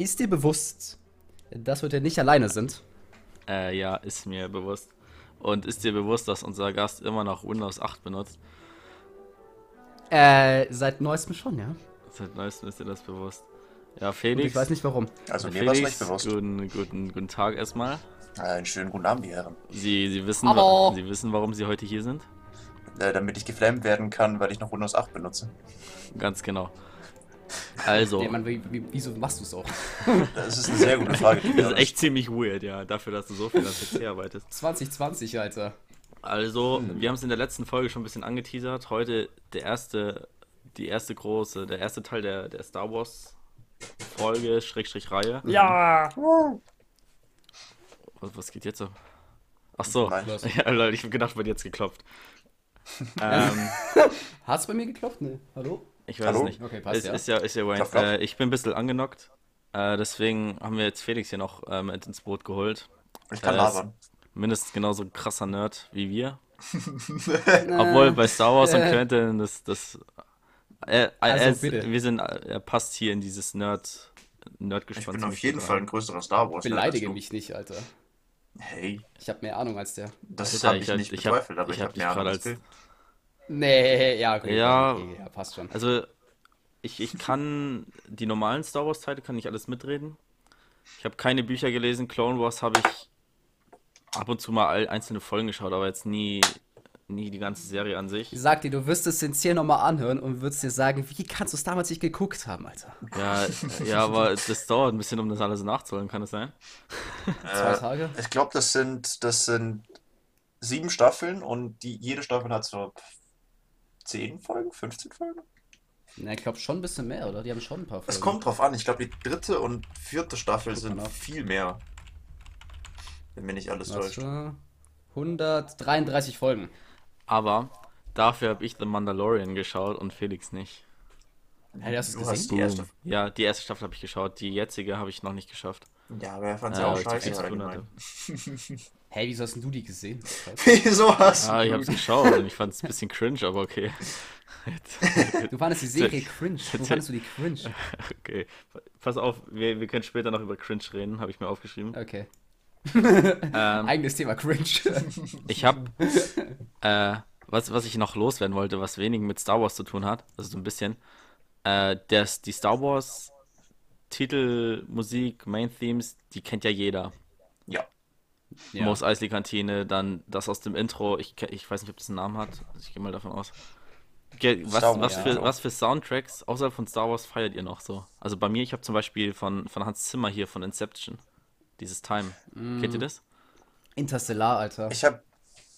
ist dir bewusst, dass wir heute nicht alleine sind? Äh, ja, ist mir bewusst. Und ist dir bewusst, dass unser Gast immer noch Windows 8 benutzt? Äh, seit neuestem schon, ja. Seit neuestem ist dir das bewusst. Ja, Und Felix. ich weiß nicht warum. Also mir war es Felix, nicht bewusst. Guten, guten, guten Tag erstmal. Äh, einen schönen guten Abend, die Herren. Sie, Sie, wissen, Hallo. wa- Sie wissen, warum Sie heute hier sind? Äh, damit ich geflammt werden kann, weil ich noch Windows 8 benutze. Ganz genau. Also, wie, wie, wieso machst du es auch? Das ist eine sehr gute Frage. das ist echt ziemlich weird, ja, dafür, dass du so viel am PC arbeitest. 2020, Alter. Also, wir haben es in der letzten Folge schon ein bisschen angeteasert. Heute der erste, die erste große, der erste Teil der, der Star Wars Folge, Schrägstrich Reihe. Ja! Was, was geht jetzt so? Ach so. Nein. Ja, Leute, ich hab gedacht, wird jetzt geklopft. ähm, Hast du bei mir geklopft? Nee. Hallo? Ich weiß Hallo? es nicht. Okay, passt, es ja. ist ja, ist ja Wayne. Äh, ich bin ein bisschen angenockt. Äh, deswegen haben wir jetzt Felix hier noch äh, mit ins Boot geholt. Ich kann Äh, labern. Mindestens genauso ein krasser Nerd wie wir. Obwohl bei Star Wars und äh. Quentin das. das er, Also er ist, bitte. wir sind, er passt hier in dieses Nerd, Ich Nerdgespann. bin auf jeden Fall ein größerer Star Wars. Beleidige mich nicht, Alter. Hey, Ich habe mehr Ahnung als der. das Alter, habe ich, nicht ich hab- bezweifelt, aber ich ich, hab habe dich mehr Ahnung als- als. Nee, ja, okay. Ja. okay, ja passt schon. Also, ich, ich kann die normalen Star Wars-Teile, kann ich alles mitreden. Ich habe keine Bücher gelesen. Clone Wars habe ich ab und zu mal einzelne Folgen geschaut, aber jetzt nie, nie die ganze Serie an sich. Ich sag dir, du wirst es den Ziel nochmal anhören und würdest dir sagen, wie kannst du es damals nicht geguckt haben, Alter? Ja, ja, aber das dauert ein bisschen, um das alles nachzuholen, kann es sein? Zwei Äh, Tage? Ich glaube, das sind, das sind sieben Staffeln und die, jede Staffel hat so zehn Folgen, 15 Folgen? Na, ich glaube schon ein bisschen mehr, oder? Die haben schon ein paar Folgen. Es kommt drauf an. Ich glaube, die dritte und vierte Staffel Guck sind viel mehr. Wenn mir nicht alles täuscht. Warte. 133 Folgen. Aber dafür habe ich The Mandalorian geschaut und Felix nicht. Hey, hast du es hast gesehen? die erste. Ja, die erste Staffel habe ich geschaut, die jetzige habe ich noch nicht geschafft. Ja, aber er fand sie Ja, auch scheiße. Hey, wieso hast denn du die gesehen? Wieso hast Ah, ich du habe es geschaut und ich fand es ein bisschen cringe, aber okay. Du fandest die Serie cringe. Wo fandest du die cringe? Okay, pass auf, wir, wir können später noch über cringe reden, habe ich mir aufgeschrieben. Okay. Ähm, Eigenes Thema cringe. Ich habe, äh, was, was ich noch loswerden wollte, was wenig mit Star Wars zu tun hat, also so ein bisschen, äh, das, die Star Wars Titel, Musik, Main Themes, die kennt ja jeder. Ja. Ja. Mos Eisley Kantine, dann das aus dem Intro, ich, ich weiß nicht, ob das einen Namen hat, also ich gehe mal davon aus. Was, Star was, Wars, für, ja. was für Soundtracks außerhalb von Star Wars feiert ihr noch so? Also bei mir, ich habe zum Beispiel von, von Hans Zimmer hier von Inception, dieses Time. Kennt ihr das? Interstellar, Alter. Ich habe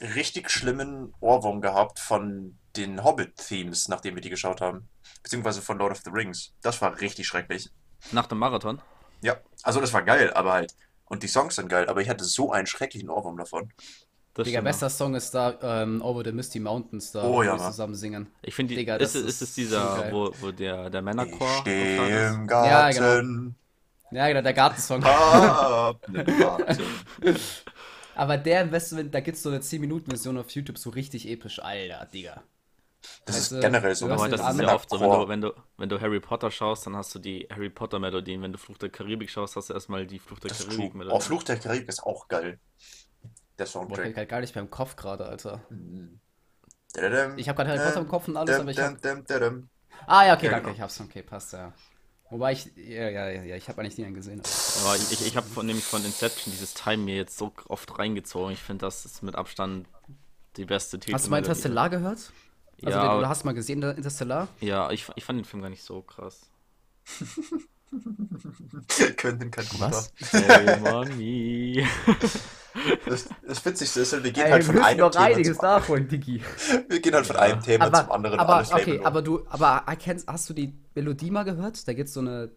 richtig schlimmen Ohrwurm gehabt von den Hobbit-Themes, nachdem wir die geschaut haben. Beziehungsweise von Lord of the Rings. Das war richtig schrecklich. Nach dem Marathon? Ja, also das war geil, aber halt. Und die Songs sind geil, aber ich hatte so einen schrecklichen Ohrwurm davon. Das Digga, bester Song ist da ähm, Over the Misty Mountains, da Oh wo ja, zusammen singen. Ich finde, Digga, ist, das es- ist ist es dieser, wo, wo der, der Ich Männerchor stehe gefragt im Ja, genau. Garten. Ja, genau, der Gartensong. Garten. Aber der Investment, da gibt's so eine 10-Minuten-Version auf YouTube, so richtig episch. Alter, Digga. Das Weißt ist generell so. Aber das ist ja oft so, wenn du, wenn, du, wenn du Harry Potter schaust, dann hast du die Harry Potter Melodien. Wenn du Fluch der Karibik schaust, hast du erstmal die Fluch der Das Karibik. Melodien. Oh, Fluch der Karibik ist auch geil. Der Boah, ich Soundtrack. bin halt gar nicht mehr im Kopf gerade, Alter. Ich hab grad Harry Potter im Kopf und alles, aber ich hab-. Ah, ja, okay, danke, genau. ich hab's, okay, passt, ja. Wobei ich, ja, ja, ja, ja ich habe eigentlich nie einen gesehen. Aber ich, ich, ich habe von, nämlich von Inception dieses Time mir jetzt so oft reingezogen. Ich finde, das ist mit Abstand die beste Titel. Hast du mal Interstellar gehört? Also, Ja, den, oder hast du mal gesehen, der Interstellar? ja ich, ich fand den Film gar nicht so krass. Quentin kann Was? Hey, Mami. Das, das Witzigste ist, wir gehen Ey, halt von einem noch Thema einiges zum, nachholen, Digi. wir gehen halt von einem Thema Aber, zum anderen. aber alles okay, aber du, aber erkennst, hast du die Melodie mal gehört? Da gibt's so eine,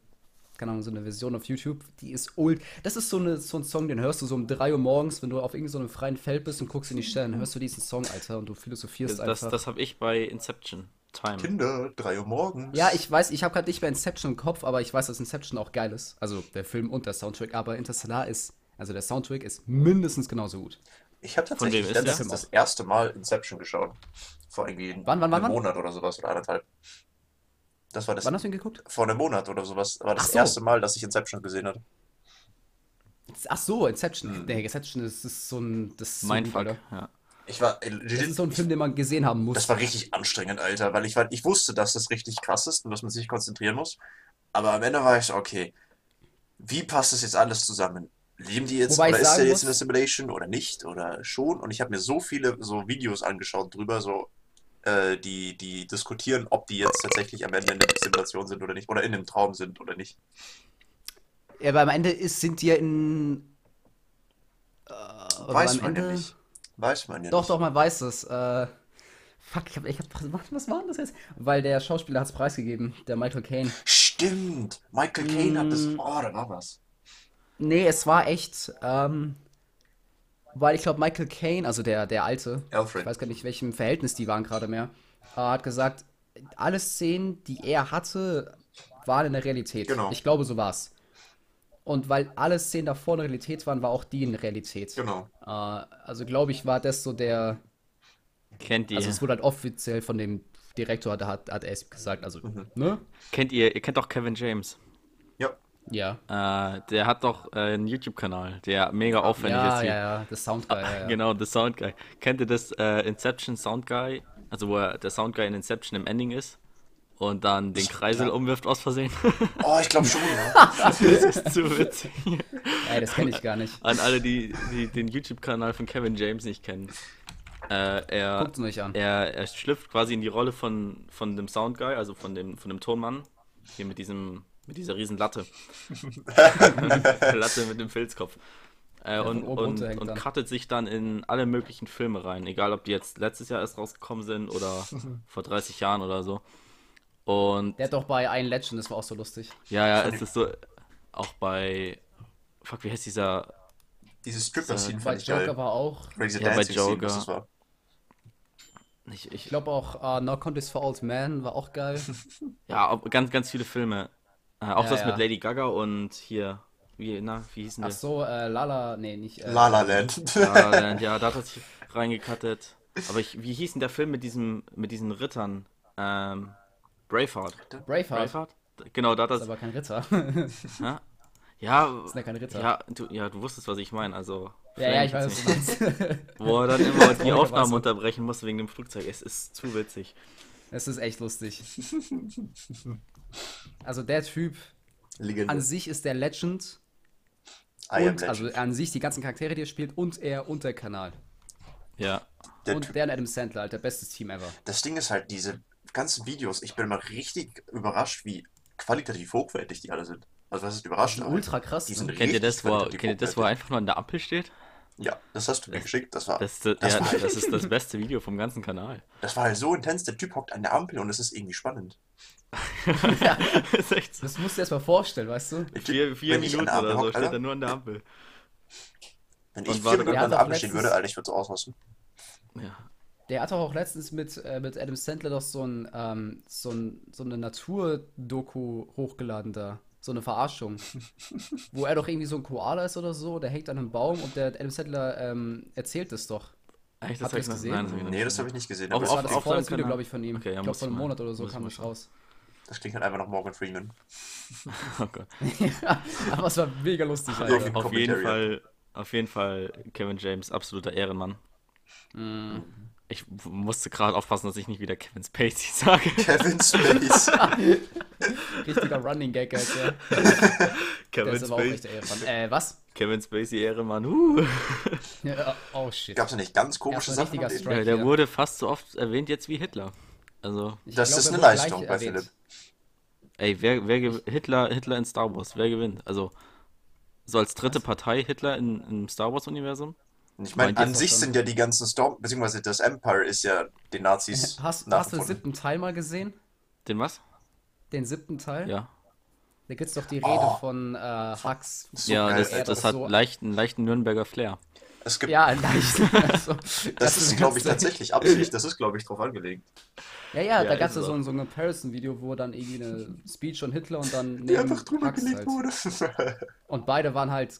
keine Ahnung, so eine Version auf YouTube, die ist old. Das ist so, eine, so ein Song, den hörst du so um 3 Uhr morgens, wenn du auf irgendeinem freien Feld bist und guckst in die Sterne, dann hörst du diesen Song, Alter, und du philosophierst Das, einfach. das habe ich bei Inception. Time. Kinder, 3 Uhr morgens. Ja, ich weiß, ich habe gerade nicht mehr Inception im Kopf, aber ich weiß, dass Inception auch geil ist. Also der Film und der Soundtrack, aber Interstellar ist, also der Soundtrack ist mindestens genauso gut. Ich habe tatsächlich ist letztens das erste Mal Inception geschaut. Vor irgendwie Wann, wann, wann, einem wann? Monat oder sowas oder anderthalb. Das war das Wann hast du ihn geguckt? vor einem Monat oder sowas. War das so. erste Mal, dass ich Inception gesehen hatte. Ach so, Inception. Mhm. Nee, Inception ist, ist so ein. Das ist so Mein. Alter. Ja. Ich war, äh, Das ist so ein Film, den man gesehen haben muss. Das war richtig anstrengend, Alter, weil ich, war, ich wusste, dass das richtig krass ist und dass man sich konzentrieren muss. Aber am Ende war ich so, okay, wie passt das jetzt alles zusammen? Leben die jetzt Wobei oder ist der jetzt in der Simulation oder nicht oder schon? Und ich habe mir so viele so Videos angeschaut drüber, so äh, die, die diskutieren, ob die jetzt tatsächlich am Ende in der Simulation sind oder nicht oder in dem Traum sind oder nicht. Ja, aber am Ende ist, sind die ja in. Äh, Weiß man ja Ende- nicht. Weiß man ja Doch, nicht. doch, man weiß es. Äh, fuck, ich hab, ich hab, was, was war denn das jetzt? Weil der Schauspieler hat es preisgegeben, der Michael Caine. Stimmt! Michael Caine hat das. Mm. Oh, da war was. Nee, es war echt, ähm, weil ich glaube, Michael Caine, also der, der Alte, ich Alfred. weiß gar nicht, welchem Verhältnis die waren gerade mehr, äh, hat gesagt, alle Szenen, die er hatte, waren in der Realität. Genau. Ich glaube, so war's. Und weil alle Szenen davor in der Realität waren, war auch die in der Realität. Genau. Äh, also glaube ich, war das so der, Kennt ihr, also es wurde halt offiziell von dem Direktor, hat, hat, hat er es gesagt, also, Mhm. ne? kennt ihr, ihr kennt doch Kevin James. Ja. Ja. Äh, der hat doch äh, einen YouTube-Kanal, der mega aufwendig Ja, ist. hier. ja, ja, das Sound Guy, ja, ja. Genau, The Sound Guy. Kennt ihr das äh, Inception Sound Guy? Also wo er, der Sound Guy in Inception im Ending ist und dann den Kreisel ja. umwirft aus Versehen. Oh, ich glaube schon, ja. das ist zu witzig. Ey, das kenne ich gar nicht. An alle, die, die den YouTube-Kanal von Kevin James nicht kennen. Äh, er, Guckt es euch an. er, er schlüpft quasi in die Rolle von, von dem Sound Guy, also von dem, von dem Tonmann. Hier mit diesem, mit dieser riesen Latte. Latte mit dem Filzkopf. Äh, von und und, und cuttet sich dann in alle möglichen Filme rein. Egal, ob die jetzt letztes Jahr erst rausgekommen sind oder vor 30 Jahren oder so. Und Der hat doch bei Ein Legend, das war auch so lustig. ja, ja, es ist so, auch bei, fuck, wie heißt dieser, Dieses Stripper-Scene Bei fand ich Joker geil. war auch. Oder diese Ja, bei Joker. war. ich, Ich ich, glaube auch uh, No Contest for Old Man war auch geil. ja, ganz, ganz viele Filme. Äh, auch Ja, das ja. mit Lady Gaga und hier, wie, na, wie hießen Ach die? so, äh, Lala, nee, nicht. Äh, La La Land. La La Land, ja, da hat er sich reingekattet. Aber ich, wie hieß denn der Film mit diesem, mit diesen Rittern? Ähm, Braveheart. Braveheart. Braveheart? Genau, da hat Ist das, aber kein Ritter. ja, ja, ist ja kein Ritter. ja, du, ja, du wusstest, was ich meine, also. ja, ja, ich weiß, was du meinst. Wo er dann immer die Aufnahmen unterbrechen musste wegen dem Flugzeug. Es ist zu witzig. Es ist echt lustig. Also der Typ Legende. an sich ist der Legend. Und, also Legend. an sich die ganzen Charaktere, die er spielt und er und der Kanal. Ja. Der und Typ- der und Adam Sandler, Alter, bestes Team ever. Das Ding ist halt, diese ganzen Videos, ich bin immer richtig überrascht, wie qualitativ hochwertig die alle sind. Also was ist überraschend? Ultra krass. Die sind Kennt ihr das, wo, er- qualitativ kennt ihr das, wo er hochwertig. einfach nur an der Ampel steht? Ja, das hast du mir geschickt. Das war, Das, ist- Das ja, war- das ist das beste Video vom ganzen Kanal. das war halt so intens. Der Typ hockt an der Ampel und es ist irgendwie spannend. Ja, Das ist echt so. das musst du dir erstmal vorstellen, weißt du? Typ, Vier, vier ich Minuten oder so hock, steht er nur an der Ampel. wenn ich vier Minuten an der Ampel stehen würde, Alter, ich würde so ausrasten. Ja. Der hat doch auch letztens mit, äh, mit Adam Sandler doch so, ein, ähm, so, ein, so eine Naturdoku hochgeladen da. So eine Verarschung. wo er doch irgendwie so ein Koala ist oder so, der hängt an einem Baum und der Adam Sandler ähm, erzählt es doch. Echt, Habt ihr hab ich das gesehen? nein, hab ich noch Nee, das habe ich nicht gesehen. Auf- Aber Das das, war das auf vorletzte Video, glaube ich, von ihm. Okay, ja, ich glaube, vor einem Monat oder so kam das raus. das klingt halt einfach nach Morgan Freeman. Oh Gott. ja, aber es war mega lustig, Alter. auf Auf jeden. Fall, auf jeden Fall Kevin James, absoluter Ehrenmann. Mhm. Ich musste gerade aufpassen, dass ich nicht wieder Kevin Spacey sage. Kevin Space. Richtiger Running Gag, Alter. Der Kevin ist aber auch Spacey. Äh, was? Kevin Spacey Ehrenmann. Uh. Ja, oh shit. Gab es ja nicht ganz komische Sachen? Ja, der hier. wurde fast so oft erwähnt jetzt wie Hitler. Also, Ich Das glaub, ist eine Leistung bei erwähnt. Philipp. ey, wer, wer Hitler, Hitler in Star Wars, wer gewinnt? Also, so als dritte Partei Hitler in, im Star Wars-Universum? Ich meine, an sich sind ja die ganzen Storm, beziehungsweise das Empire ist ja den Nazis Hast, hast du den siebten Teil mal gesehen? Den was? Den siebten Teil? Ja. Da gibt's doch die Rede Oh. von äh, Hux. So ja, geil, das, das hat so- leicht, einen leichten Nürnberger Flair. Es gibt, Ja, leicht. Also, das ist, glaube ich, tatsächlich Absicht. Das ist, glaube ich, drauf angelegt. Ja, ja, da Ja, gab es so, so. ein, so ein Comparison-Video, wo dann irgendwie eine Speech von Hitler und dann Die einfach drüber Hux gelegt halt. wurde. Und beide waren halt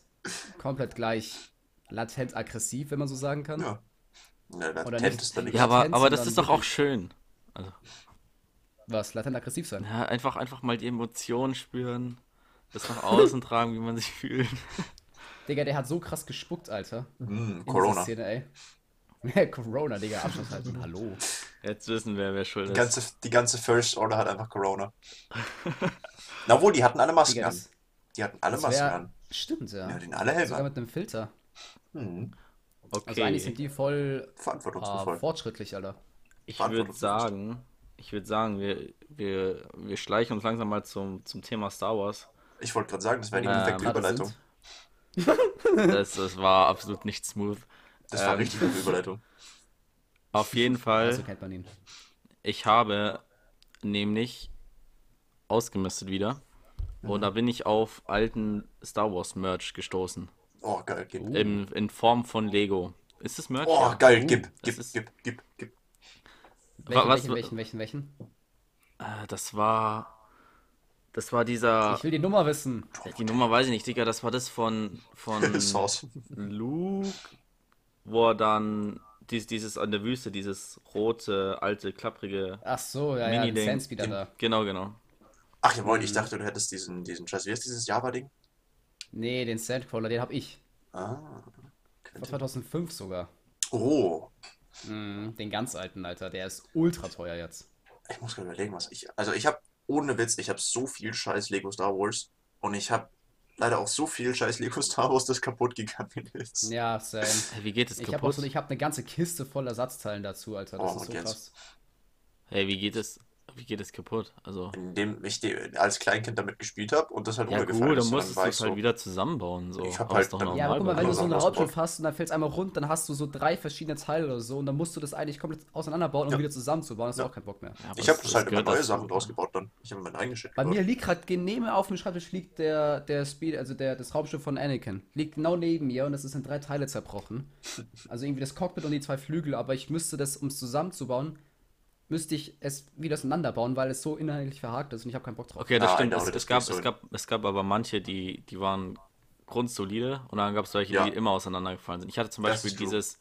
komplett gleich latent aggressiv, wenn man so sagen kann. ja. Ja, Oder nicht- ist da nicht. Ja, aber, aber das ist doch auch schön. Also, Was? Latent aggressiv sein? Ja, einfach, einfach mal die Emotionen spüren, das nach außen tragen, wie man sich fühlt. Digga, der hat so krass gespuckt, Alter. Mm, Corona. Szene, ey. Corona, Digga, Abschluss halten. Hallo. Jetzt wissen wir, wer schuld Die ist. ganze, die ganze First Order hat einfach Corona. Na wohl, die hatten alle Masken Digga, an. Die hatten alle Masken wär, an. Stimmt, ja. Ja, den alle Helme Sogar mit einem Filter. Mhm. Also eigentlich sind Okay, die voll Verantwortungsvoll. fortschrittlich, Alter. ich würde sagen, ich würde sagen, wir, wir, wir schleichen uns langsam mal zum, zum Thema Star Wars. Ich wollte gerade sagen, das wäre die Ähm, perfekte Gerade Überleitung. Das, das war absolut nicht smooth. Das war ähm, richtig gute Überleitung. Auf jeden Fall, So kennt man ihn. ich habe nämlich ausgemistet wieder. Und da bin ich auf alten Star Wars Merch gestoßen. Oh, geil, gib. In, in Form von Lego. Ist das Merch? Oh, geil, Uh, gib, gib, ist- gib, gib, gib. Welchen, was- welchen, welchen, welchen, welchen? Äh, das war. Das war dieser. Ich will die Nummer wissen. Die Nummer weiß ich nicht, Digga. Das war das von, von. Luke, wo er dann dies, dieses an der Wüste, dieses rote, alte, klapprige. Ach so, ja, ja, Mini-Ding. Lizenz wieder da. Genau, genau. Ach jawohl, ich dachte, du hättest diesen, diesen Scheiß. Wie ist dieses Java-Ding? Nee, den Sandcrawler, den hab ich. Ah. Von 2005 sogar. Oh. Mhm, den ganz alten, Alter. Der ist ultra teuer jetzt. Ich muss gerade überlegen, was ich. Also ich habe, ohne Witz, ich habe so viel scheiß Lego Star Wars. Und ich habe leider auch so viel scheiß Lego Star Wars, das kaputt gegangen ist. Ja, same. Hey, wie geht es Ich habe auch kaputt? so, ich hab eine ganze Kiste voll Ersatzteilen dazu, Alter. Das Oh, ist so jetzt? krass. Hey, wie geht es? Wie geht es kaputt? Also. Indem ich die, als Kleinkind damit gespielt habe und das halt Ja, runtergefallen gut, ist. dann musstest du es halt so, wieder zusammenbauen. So. Ich hab Aber halt ist doch dann- normal. Ja, aber guck mal, wenn du so ein Sachen Raumschiff hast und da fällt es einmal rund, dann hast du so drei verschiedene Teile oder so und dann musst du das eigentlich komplett auseinanderbauen, um Ja. wieder zusammenzubauen. Das ist Ja. auch kein Bock mehr. Ja, Ich habe das- halt immer neue. Sachen draus gebaut dann. Ich habe mein eigenes Shit Bei gebaut. mir liegt gerade neben auf dem Schreibtisch liegt der, der Speed, also der, das Raumschiff von Anakin. Liegt genau neben mir und das ist in drei Teile zerbrochen. Also irgendwie das Cockpit und die zwei Flügel, aber ich müsste das, um es zusammenzubauen, müsste ich es wieder auseinanderbauen, weil es so inhaltlich verhakt ist und ich habe keinen Bock drauf. Okay, das Ah, stimmt. Es, das es, gab, es, gab, es gab aber manche, die, die waren grundsolide und dann gab es welche, Ja. die immer auseinandergefallen sind. Ich hatte zum Beispiel dieses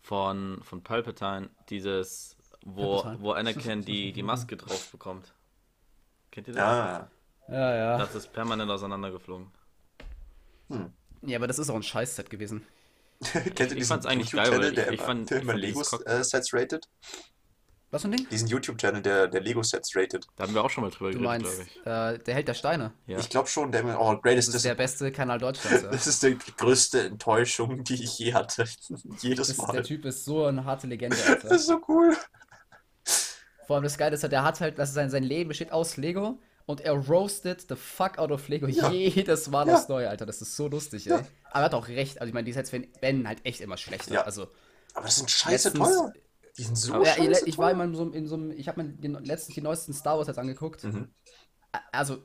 von, von Palpatine, dieses, wo, Palpatine. wo Anakin die, die Maske drauf bekommt. Kennt ihr das? Ja, Ja, ja. Das ist permanent auseinandergeflogen. Ja, aber das ist auch ein Scheißset gewesen. kennt ihr ich diesen fand's eigentlich geil, weil der ich- ich immer, fand- der ich immer Lego-Sets rated? Was für ein Ding? Diesen YouTube-Channel, der, der Lego-Sets rated. Da haben wir auch schon mal drüber Du geredet, meinst, glaube ich. äh, der Held der Steine. Ja. Ich glaube schon, der oh, greatest Das ist der beste Kanal Deutschlands. Ja. Das ist die größte Enttäuschung, die ich je hatte. Jedes Das ist, Mal. der Typ ist so eine harte Legende, Das Alter. ist so cool. Vor allem das Geile ist, halt, der hat halt, das ist sein, sein Leben besteht aus Lego und er roastet the fuck out of Lego Ja. jedes Mal Ja. aufs Neue, Alter. Das ist so lustig, ey. Ja. Aber er hat auch recht. Also ich meine, die Sets werden halt echt immer schlechter. Ja. Also Aber das sind scheiße letztens- teuer. Die sind so Ja, scheiße ich war immer in so, in so einem, ich habe mir den, letztens die neuesten Star Wars Sets angeguckt. Mhm. Also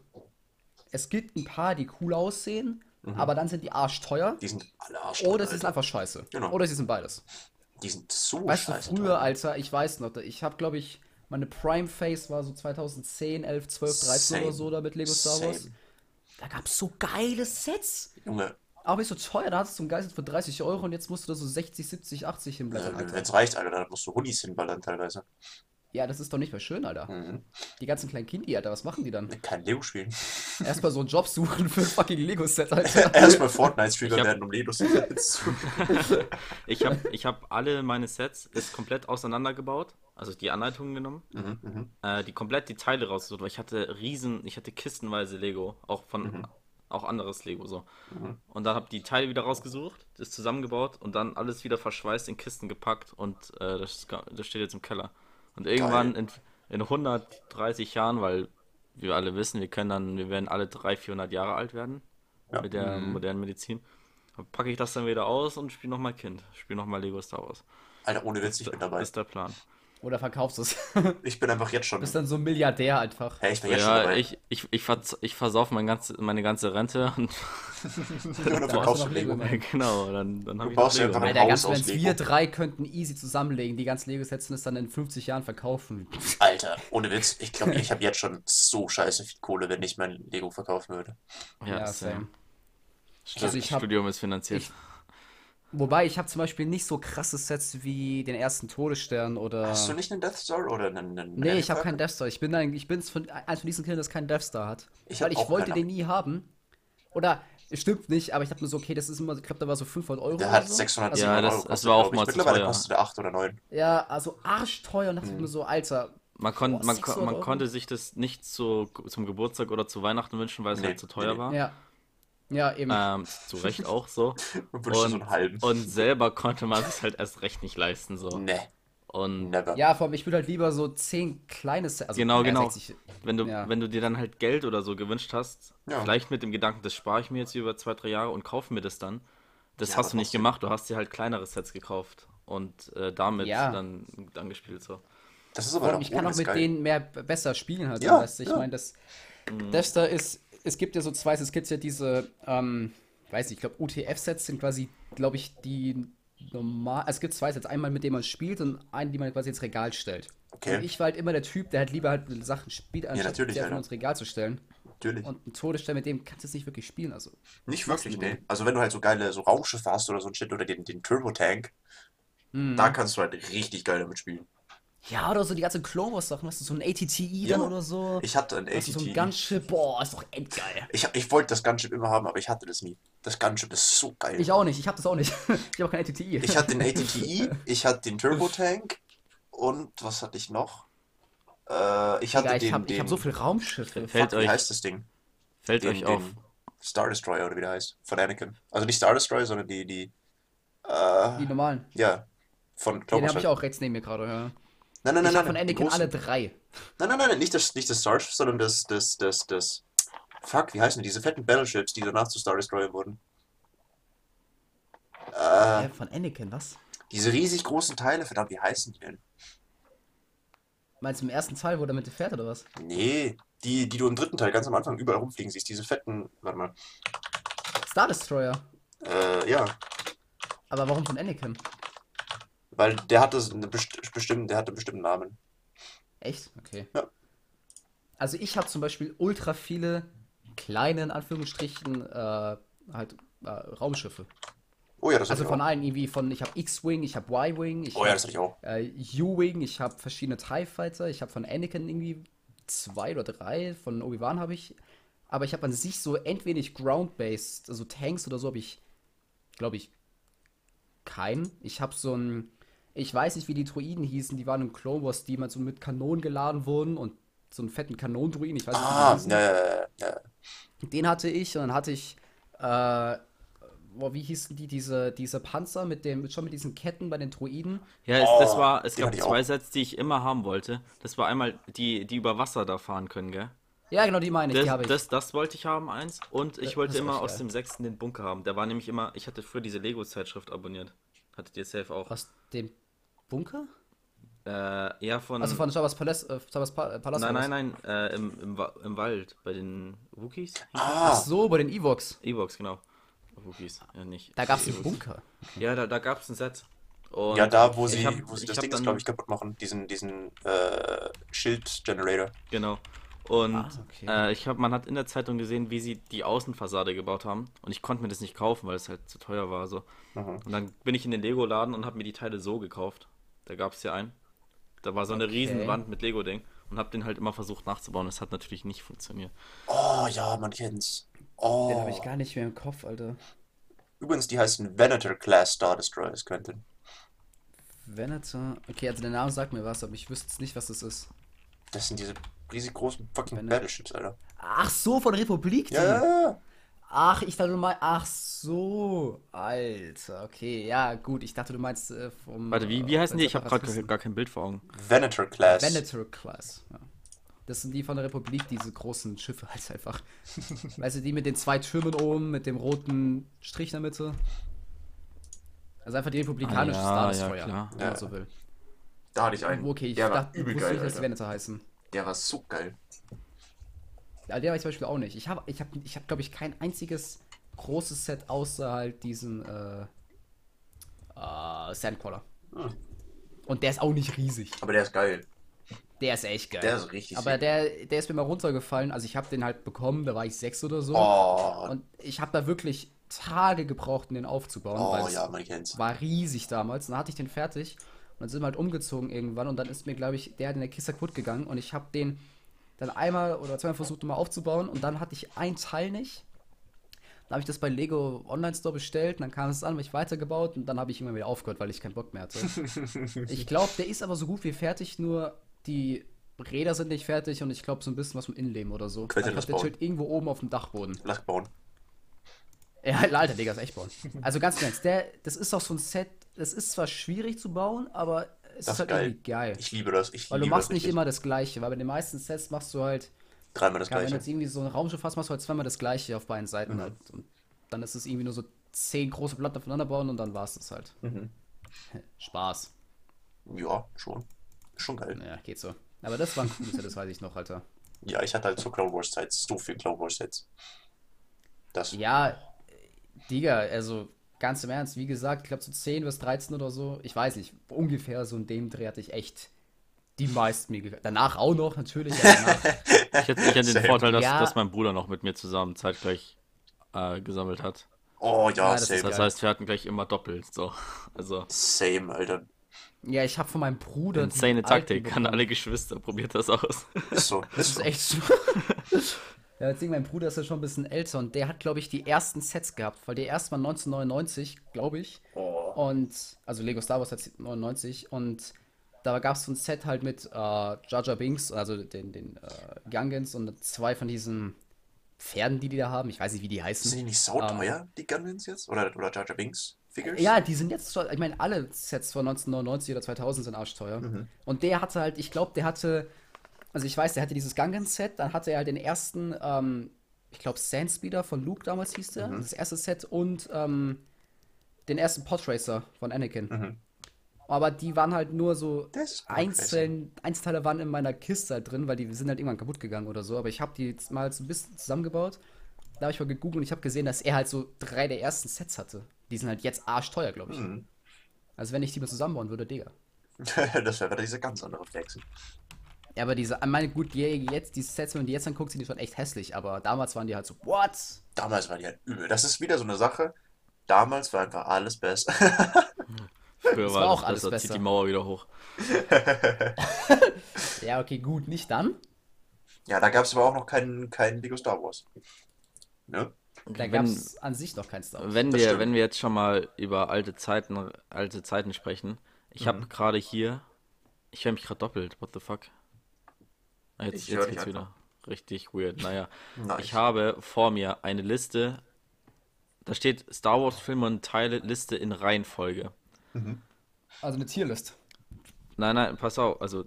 es gibt ein paar, die cool aussehen, Mhm. aber dann sind die arschteuer. Die sind alle Arsch. Oder sie sind einfach scheiße. Genau. Oder sie sind beides. Die sind so Weißt du, scheiße früher, teuer. Alter, ich weiß noch, ich habe, glaube ich, meine Prime Face war so 2010, 11, 12, 13 oder Same. so da mit Lego Star Wars. Da gab es so geile Sets. Junge, Aber nicht so teuer, da hattest du ein Geist für 30 Euro und jetzt musst du da so 60, 70, 80 hinblättern, Alter. es reicht, Alter, dann musst du Hoodies hinballern teilweise. Ja, das ist doch nicht mehr schön, Alter. Mhm. Die ganzen kleinen Kindi, Alter, was machen die dann? Kein Lego spielen. Erstmal so einen Job suchen für ein fucking Lego-Set, Alter. Erstmal hab- werden, um Lego zu. Ich habe ich hab alle meine Sets ist komplett auseinandergebaut, also die Anleitungen genommen, Mhm, mhm. äh, die komplett die Teile rausgesucht, weil ich hatte riesen, ich hatte kistenweise Lego, auch von auch anderes Lego so. Mhm. Und dann habe die Teile wieder rausgesucht, das zusammengebaut und dann alles wieder verschweißt in Kisten gepackt und äh, das, das steht jetzt im Keller. Und irgendwann in, in 130 Jahren, weil wir alle wissen, wir können dann, wir werden alle 300, 400 Jahre alt werden Ja. mit der modernen Medizin. Packe ich das dann wieder aus und spiele nochmal Kind. Spiele nochmal Lego Star Wars. Alter, ohne Witz, ich bin Das dabei. ist der Plan. Oder verkaufst du es. Ich bin einfach jetzt schon. Bist dann so ein Milliardär einfach. Hey, ich bin jetzt schon Ja, dabei. ich, ich, ich, vers ich versaufe mein ganze, meine ganze Rente und dann Da verkaufst du du Lego Lego. genau, dann, dann habe Du ich baust Lego. einfach ein Haus ganz aus wenn Lego. wir drei könnten easy zusammenlegen, die ganzen Lego-Sets und es dann in 50 Jahren verkaufen. Alter, ohne Witz, ich glaube, ich habe jetzt schon so scheiße viel Kohle, wenn ich mein Lego verkaufen würde. Ja, Ja, same. same. Also ich hab- Studium ist finanziert. ich- Wobei, ich habe zum Beispiel nicht so krasse Sets wie den ersten Todesstern oder. Hast du nicht einen Death Star oder einen. einen Nee, ich habe keinen Death Star. Ich bin ein, ich bin's von eins von diesen Kindern, das keinen Death Star hat. Ich weil ich wollte den nie haben. Oder es stimmt nicht, aber ich dachte mir so, okay, das ist immer, ich glaube, da war so 500 Euro. Der hat so. 600 Also, Ja, das- Euro das war auch mal zu Mittlerweile teuer. kostet er 8 oder 9. Ja, also arschteuer und dachte ich mir so, Alter. Man, kon Boah, man, 600 kon man Euro. konnte sich das nicht zu, zum Geburtstag oder zu Weihnachten wünschen, weil es Nee, halt zu teuer nee, war. Ja. Ja, eben. Ähm, zu Recht auch so. Und so Und, und selber konnte man es halt erst recht nicht leisten. So. Nee, Und never. ja, vor allem, ich würde halt lieber so 10 kleine Sets. Also, Genau, genau. 60 wenn du, Ja. wenn du dir dann halt Geld oder so gewünscht hast, Ja. vielleicht mit dem Gedanken, das spare ich mir jetzt über zwei, drei Jahre und kaufe mir das dann. Das Ja, hast du nicht gemacht, du hast dir halt kleinere Sets gekauft und äh, damit Ja. dann, dann gespielt so. Das ist aber doch ich kann auch mit geil. denen mehr besser spielen halt. Ja, weißt du? Ich ja. meine, das Death Star ist, es gibt ja so zwei, es gibt ja diese, ähm, weiß nicht, ich glaube, UTF-Sets sind quasi, glaube ich, die normal, also es gibt zwei Sets, einmal mit denen man spielt und einen, die man quasi ins Regal stellt. Okay. Und ich war halt immer der Typ, der halt lieber halt Sachen spielt, anstatt natürlich, die einfach ins Regal zu stellen. Natürlich. Und ein Todesstern, mit dem kannst du jetzt nicht wirklich spielen, also. Nicht wirklich, nee. Also wenn du halt so geile so Raumschiffe hast oder so ein Shit oder den, den Turbo-Tank, Mhm. da kannst du halt richtig geil damit spielen. Ja, oder so die ganzen Clone Wars Sachen, hast du so ein ATTI Ja. dann oder so. Ich hatte ein du so ein. Gunship, boah, ist doch endgeil. Ich, ich wollte das Gunship immer haben, aber ich hatte das nie. Das Gunship ist so geil. Ich auch nicht, ich hab das auch nicht. ich habe kein ATTI. Ich hatte den ATTI, ich hatte den Turbo-Tank und was hatte ich noch? Äh, ich hatte ich den, habe den hab so viel Raumschiffe. Fällt fuck, wie euch- heißt das Ding? Fällt Den, euch auf. den Star Destroyer oder wie der heißt. Von Anakin. Also nicht Star Destroyer, sondern die, die, äh, Die normalen. ja, von Den Clone habe Wars. ich auch rechts neben mir gerade, ja. Nein, nein, nein, ich nein, von Anakin alle drei. Nein, nein, nein, nein, nicht das, nicht das Starships, sondern das, das, das, das. Fuck, wie heißen die? Diese fetten Battleships, die danach zu Star Destroyer wurden. Äh, von Anakin, was? diese riesig großen Teile, verdammt, wie heißen die denn? Meinst du im ersten Teil, wo der mit dem fährt oder was? Nee, die, die du im dritten Teil ganz am Anfang überall rumfliegen siehst, diese fetten, warte mal. Star Destroyer. Äh, ja, Aber warum von Anakin? weil der hatte bestimmt, der hatte einen bestimmten Namen. Echt? Okay. Ja. Also ich habe zum Beispiel ultra viele kleine, in Anführungsstrichen, äh, halt äh, Raumschiffe. Oh ja, das Also ich von auch. allen irgendwie von, ich habe X-Wing, ich habe Y-Wing, ich Oh ja, hab, das hatte ich auch. äh, U-Wing, ich habe verschiedene TIE Fighter, ich habe von Anakin irgendwie zwei oder drei, von Obi-Wan habe ich. Aber ich habe an sich so entweder Ground-Based, also Tanks oder so habe ich, glaube ich, keinen. Ich habe so ein, ich weiß nicht, wie die Droiden hießen, die waren in Clone Wars, die mal so mit Kanonen geladen wurden und so einen fetten Kanonendruiden, ich weiß nicht, wie die Ah, hießen. ja, ja, ja. Den hatte ich und dann hatte ich, äh, boah, wie hießen die, diese, diese Panzer mit dem, schon mit diesen Ketten bei den Droiden? Ja, es, das Oh, war, es gab zwei. Sets, die ich immer haben wollte. Das war einmal die, die über Wasser da fahren können, gell? Ja, genau, die meine ich, die Das, habe ich. das, das wollte ich haben, eins. Und ich Das wollte immer aus geil. dem sechsten den Bunker haben. Der war nämlich immer, ich hatte früher diese Lego-Zeitschrift abonniert. Hattet ihr safe auch? Aus dem Bunker? Äh, eher von. Also von Jabba's Palast, äh, Jabba's pa äh, Palast. nein, nein, nein, äh, im, im, Wa- im Wald, bei den Wookies? was? Ah, Ach so, bei den Evox. Evox, genau. Wookies, ja nicht. Da gab es einen. Bunker. Ja, da, da gab es ein Set. Und ja, da, wo sie, hab- wo sie das Ding, dann- glaube ich, kaputt machen. Diesen, diesen, äh, Schild-Generator. Genau. Und Ah, okay. äh, ich habe, man hat in der Zeitung gesehen, wie sie die Außenfassade gebaut haben. Und ich konnte mir das nicht kaufen, weil es halt zu teuer war. So. Mhm. Und dann bin ich in den Lego-Laden und habe mir die Teile so gekauft. Da gab es ja einen. Da war so eine Okay. riesen Wand mit Lego-Ding. Und habe den halt immer versucht nachzubauen. Das hat natürlich nicht funktioniert. Oh, ja, man kennt's. Oh. Den habe ich gar nicht mehr im Kopf, Alter. Übrigens, die heißen Venator-Class Star Destroyers, Quentin. Venator. Okay, also der Name sagt mir was, aber ich wüsste jetzt nicht, was das ist. Das sind diese riesig großen fucking Venator. Battleships, Alter. Ach so, von Republik, die. Ja, ja, ja. Ach, ich dachte, du meinst. Ach so. Alter, okay. Ja, gut. Ich dachte, du meinst äh, vom. Warte, wie, wie äh, heißen die? Ich habe gerade gar kein Bild vor Augen. Venator-Class. Venator Class. Ja. Das sind die von der Republik, diese großen Schiffe halt einfach. weißt du, die mit den zwei Türmen oben, mit dem roten Strich in der Mitte. Also einfach die republikanische Ah, Star ja, Destroyer, ja, klar. wenn man Ja. so will. Da hatte ich einen. Okay, ich der war dachte, übel geil, nicht, dass die. Venator heißen. Der war so geil. Ja, der war ich zum Beispiel auch nicht. Ich habe, ich habe, ich habe, glaube ich, kein einziges großes Set außer halt diesen äh, äh, Sandcrawler. Hm. Und der ist auch nicht riesig. Aber der ist geil. Der ist echt geil. Der ist richtig Aber der, der ist mir mal runtergefallen. Also ich habe den halt bekommen, da war ich sechs oder so. Oh, Und ich habe da wirklich Tage gebraucht, um den aufzubauen. weil Oh es ja, man kennt's. war riesig damals. Und dann hatte ich den fertig. Und dann sind wir halt umgezogen irgendwann. Und dann ist mir, glaube ich, der in der Kiste kaputt gegangen. Und ich habe den dann einmal oder zweimal versucht, nochmal aufzubauen. Und dann hatte ich ein Teil nicht. Dann habe ich das bei Lego Online Store bestellt. Und dann kam es an, habe ich weitergebaut. Und dann habe ich immer wieder aufgehört, weil ich keinen Bock mehr hatte. ich glaube, der ist aber so gut wie fertig. Nur die Räder sind nicht fertig. Und ich glaube, so ein bisschen was mit Innenleben oder so. Könnt ihr ich das glaub, der bauen? chillt irgendwo oben auf dem Dachboden. Lass bauen. Ja, Alter, Digga, ist echt bauen. Also ganz im Ernst, der, das ist auch so ein Set, das ist zwar schwierig zu bauen, aber Das ist halt geil. irgendwie geil. Ich liebe das. Ich Weil du machst nicht immer das Gleiche, weil bei den meisten Sets machst du halt, dreimal das ja, wenn du gleiche. jetzt irgendwie so ein Raumschiff hast, machst du halt zweimal das Gleiche auf beiden Seiten Mhm. halt. Und dann ist es irgendwie nur so zehn große Platten aufeinander bauen und dann war es das halt. Mhm. Spaß. Ja, schon. Schon geil. Naja, geht so. Aber das war ein cooles Set, das weiß ich noch, Alter. Ja, ich hatte halt zu Clone Wars Zeit so viel Clone Wars Sets. Das. Ja, Digga, also ganz im Ernst, wie gesagt, ich glaube so 10 bis 13 oder so, ich weiß nicht, ungefähr so in dem Dreh hatte ich echt die meisten mir gekauft. Danach auch noch, natürlich, aber danach, Ich hätte, ich hätte den Same. Vorteil, dass, Ja. dass mein Bruder noch mit mir zusammen zeitgleich äh, gesammelt hat. Oh ja, Ja, das ist same. Das heißt, wir hatten gleich immer doppelt. So. Also, Same, Alter. ja, ich habe von meinem Bruder. insane Taktik. An bekommen. alle Geschwister, probiert das aus. Ist so. Das Ist ist so. echt so. Ja, deswegen, mein Bruder ist ja schon ein bisschen älter und der hat, glaube ich, die ersten Sets gehabt, weil die ersten waren 1999, glaube ich. Oh. Und, also Lego Star Wars hat 99 und da gab es so ein Set halt mit äh, Jar Binks, also den, den äh, Gungans und zwei von diesen Pferden, die die da haben. Ich weiß nicht, wie die heißen. Sind die nicht so Ähm, teuer, die Gunwins jetzt? Oder, oder Jar Binks Figures? Ja, die sind jetzt, schon- ich meine, alle Sets von 1999 oder 2000 sind arschteuer. Mhm. Und der hatte halt, ich glaube, der hatte, also ich weiß, der hatte dieses Gungan-Set, dann hatte er halt den ersten, ähm, ich glaube, Sandspeeder von Luke damals hieß der, Mhm. das erste Set und ähm, den ersten Podracer von Anakin. Mhm. Aber die waren halt nur so einzeln, Einzelteile waren in meiner Kiste halt drin, weil die sind halt irgendwann kaputt gegangen oder so. Aber ich habe die jetzt mal so ein bisschen zusammengebaut. Da habe ich mal gegoogelt und ich habe gesehen, dass er halt so drei der ersten Sets hatte. Die sind halt jetzt arschteuer, glaube ich. Mhm. Also wenn ich die mal zusammenbauen würde, Digga. das wäre diese ganz andere Flex. Ja, aber diese, ich meine, gut, die, jetzt, die Sets, wenn man die jetzt anguckt, sind die schon echt hässlich. Aber damals waren die halt so, what? Damals war die halt übel. Das ist wieder so eine Sache. Damals war einfach alles besser. Früher Das war war alles auch alles besser. besser. Zieht die Mauer wieder hoch. Ja, okay, gut, nicht dann. ja, da gab es aber auch noch keinen keinen Lego Star Wars. Ne? Da gab Wenn, es an sich noch kein Star Wars. wenn, Das wir, stimmt. wenn wir jetzt schon mal über alte Zeiten, alte Zeiten sprechen. Ich Mhm. habe gerade hier. Ich höre mich gerade doppelt. What the fuck? Jetzt, jetzt geht's wieder. Richtig weird. Naja. Nice. Ich habe vor mir eine Liste. Da steht Star Wars Filme und Teile Liste in Reihenfolge. Also eine Tierlist. Nein, nein, pass auf. Also,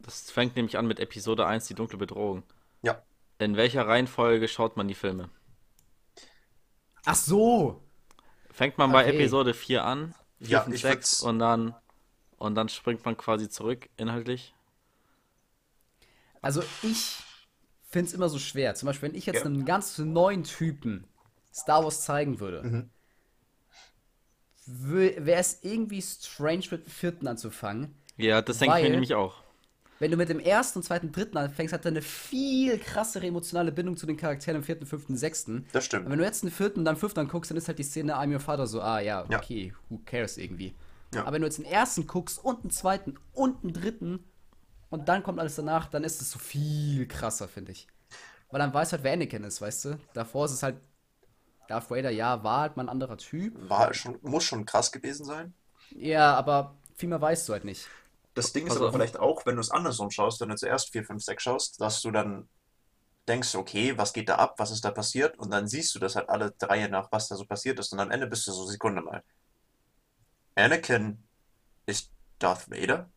das fängt nämlich an mit Episode 1, die dunkle Bedrohung. Ja. In welcher Reihenfolge schaut man die Filme? Ach so! Fängt man bei Okay. Episode 4 an, 4, Ja, 5, ich 6 würd's- und dann und dann springt man quasi zurück inhaltlich. Also ich finde es immer so schwer. Zum Beispiel, wenn ich jetzt Ja. einem ganz neuen Typen Star Wars zeigen würde, Mhm. wäre es irgendwie strange mit dem vierten anzufangen. Ja, das denke ich mir nämlich auch. Wenn du mit dem ersten, zweiten, dritten anfängst, hat er eine viel krassere emotionale Bindung zu den Charakteren im vierten, fünften, sechsten. Das Und stimmt. wenn du jetzt einen vierten und dann fünften anguckst, dann ist halt die Szene I'm your father so, ah ja, Ja. okay, who cares irgendwie. Ja. Aber wenn du jetzt den ersten guckst und den zweiten und den dritten und dann kommt alles danach, dann ist es so viel krasser, finde ich. Weil dann weißt du halt, wer Anakin ist, weißt du? Davor ist es halt, Darth Vader, ja, war halt mal ein anderer Typ. War schon, muss schon krass gewesen sein. Ja, aber viel mehr weißt du halt nicht. Das Ding ist Pass aber vielleicht auch, wenn du es andersrum schaust, wenn du zuerst 4, 5, 6 schaust, dass du dann denkst, okay, was geht da ab, was ist da passiert? Und dann siehst du das halt alle drei nach, was da so passiert ist. Und am Ende bist du so, Sekunde mal. Anakin ist Darth Vader?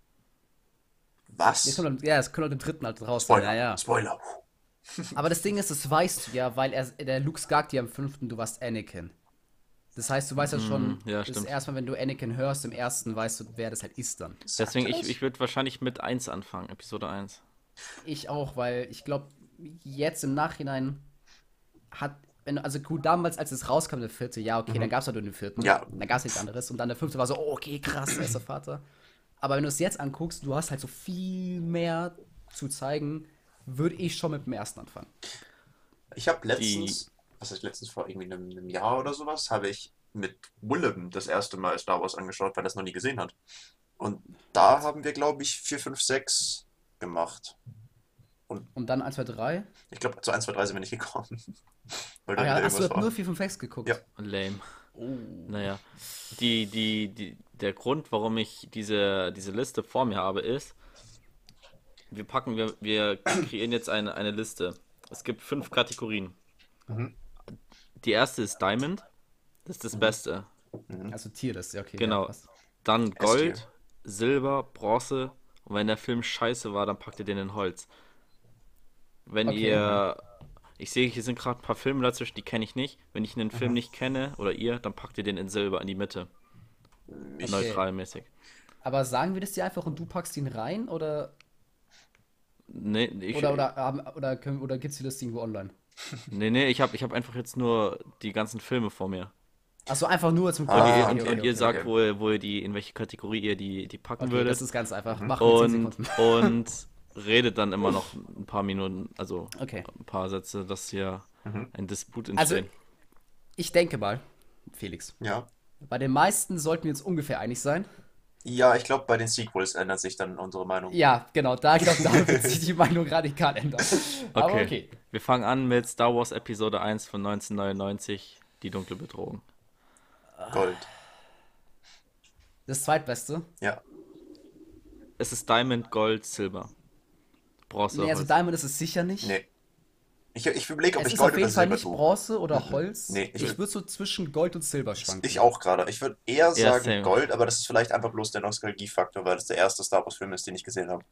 Was? Jetzt kommt ja, es kommt halt im dritten halt raus. Spoiler. Ja, ja. Spoiler. Aber das Ding ist, das weißt du ja, weil er, der Luke sagt dir am fünften, du warst Anakin. Das heißt, du weißt ja schon, Mm, ja, das stimmt. erstmal, wenn du Anakin hörst, im ersten weißt du, wer das halt ist dann. Sagt Deswegen, ich, ich würde wahrscheinlich mit 1 anfangen, Episode 1. Ich auch, weil ich glaube, jetzt im Nachhinein hat, also gut, damals, als es rauskam, der vierte, ja, okay, dann gab es halt nur den vierten. Mhm. Ja. Dann gab es nichts anderes. Und dann der fünfte war so, oh, okay, krass, er ist der Vater. Aber wenn du es jetzt anguckst, du hast halt so viel mehr zu zeigen, würde ich schon mit dem ersten anfangen. Ich habe letztens was ich letztens vor irgendwie einem, einem Jahr oder sowas, habe ich mit Willem das erste Mal Star Wars angeschaut, weil er es noch nie gesehen hat. Und da haben wir, glaube ich, 4, 5, 6 gemacht. Und dann 1, 2, 3. Ich glaube, zu 1, 2, 3 sind wir nicht gekommen. weil Ah ja, du hast war. nur 4, 5, 6 geguckt. Ja. Lame. Oh. Naja, die, die, die, der Grund, warum ich diese, diese Liste vor mir habe, ist, wir packen, wir, wir kreieren jetzt eine, eine Liste. Es gibt fünf Kategorien. Mhm. Die erste ist Diamond. Das ist das Beste. Also Tierlist, ja, okay. Genau. Ja. Dann. Gold, Silber, Bronze. Und wenn der Film scheiße war, dann packt ihr den in Holz. Wenn Okay. ihr. Ich sehe, hier sind gerade ein paar Filme dazwischen, die kenne ich nicht. Wenn ich einen Film nicht kenne oder ihr, dann packt ihr den in Silber in die Mitte. Ich, Neutral mäßig. Aber sagen wir das dir einfach und du packst ihn rein oder Nee, ich, oder oder haben- oder können, oder gibt's die Liste irgendwo online? nee, nee, ich habe ich hab einfach jetzt nur die ganzen Filme vor mir. Achso, einfach nur zum Ah, Und ihr, okay, und, okay, und okay, ihr sagt, okay. wo ihr, wo ihr die, in welche Kategorie ihr die, die packen Okay, würdet. das ist ganz einfach. Mach in 10 und, und redet dann immer noch ein paar Minuten, also Okay. ein paar Sätze, dass hier ein Disput Also- entsteht. Ich denke mal, Felix, ja. bei den meisten sollten wir uns ungefähr einig sein. Ja, ich glaube, bei den Sequels ändert sich dann unsere Meinung. Ja, genau, da, ich glaube, da wird sich die Meinung radikal ändern. Aber Okay. okay. Wir fangen an mit Star Wars Episode 1 von 1999, Die dunkle Bedrohung. Gold. Das zweitbeste. Ja. Es ist Diamond, Gold, Silber. Bronze, Nee, also Holz. Diamond ist es sicher nicht. Nee. Ich, ich überlege, ob Es ich ist Gold auf jeden oder Fall Silber nicht tue. Bronze oder Holz. Nee, ich ich würd- würde so zwischen Gold und Silber schwanken. Ich auch gerade. Ich würde eher sagen same. Gold, aber das ist vielleicht einfach bloß der Nostalgiefaktor, weil das der erste Star Wars-Film ist, den ich gesehen habe.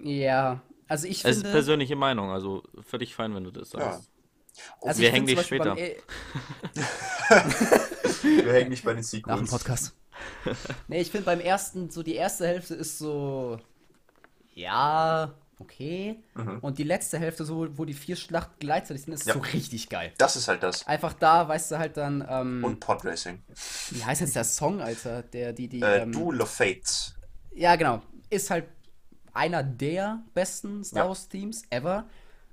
Ja, also ich Es ist finde. persönliche Meinung, also völlig fein, wenn du das sagst. also wir ich hängen finde dich später. beim, Wir hängen nicht bei den Nach dem Sequels. Podcast. nee, ich finde beim ersten, so die erste Hälfte ist so. Ja, okay. Mhm. Und die letzte Hälfte, so, wo die vier Schlachten gleichzeitig sind, ist Ja. so richtig geil. Das ist halt das. Einfach da, weißt du halt dann, ähm, Und Podracing. wie heißt jetzt der Song, Alter? Der, die, die, Äh, ähm, Duel of Fates. Ja, genau. Ist halt einer der besten Star Ja. Wars Teams ever.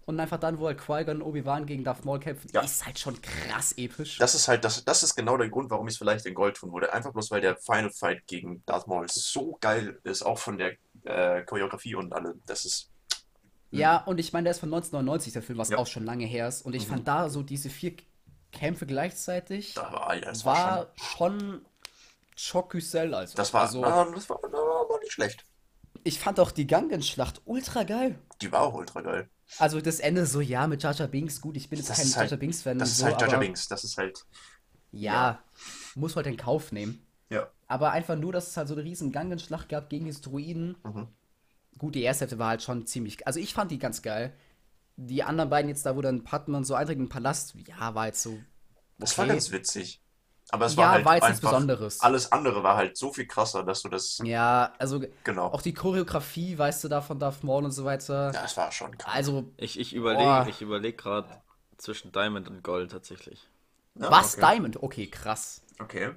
Und einfach dann, wo halt Qui-Gon und Obi-Wan gegen Darth Maul kämpfen, Ja. ist halt schon krass episch. Das ist halt, das, das ist genau der Grund, warum ich es vielleicht in Gold tun würde. Einfach bloß, weil der Final Fight gegen Darth Maul so geil ist, auch von der äh, Choreografie und allem. Das ist. Ja, und ich meine, der ist von 1999, der Film, was Ja. Mhm. auch schon lange her ist. Und ich fand da so diese vier Kämpfe gleichzeitig Da war, Alter, das war, schon. schon Chocusel, also. Das war, also, na, das war, war aber nicht schlecht. ich fand auch die Gangen-Schlacht ultra geil. Die war auch ultra geil. Also das Ende so, ja, mit Jar Binks, gut, ich bin jetzt Das kein halt- Jar Binks-Fan. Das ist so, halt aber- Binks. Das ist halt. Ja, muss halt in Kauf nehmen. Ja. Aber einfach nur, dass es halt so eine riesen Gangenschlacht gab gegen diese Druiden. Mhm. Gut, die erste Hälfte war halt schon ziemlich. Also ich fand die ganz geil. Die anderen beiden jetzt da, wo dann Padman so einträgt im Palast, ja, war jetzt so. Das war Okay. ganz witzig. Aber es Ja, war halt war jetzt nichts einfach, Besonderes. Alles andere war halt so viel krasser, dass du das. Ja, also Genau. auch die Choreografie, weißt du, da von Darth Maul und so weiter. Ja, es war schon krass. Also, Ich, ich überlege ich überleg gerade zwischen Diamond und Gold tatsächlich. Ja, was? okay. Diamond? Okay, krass. Okay.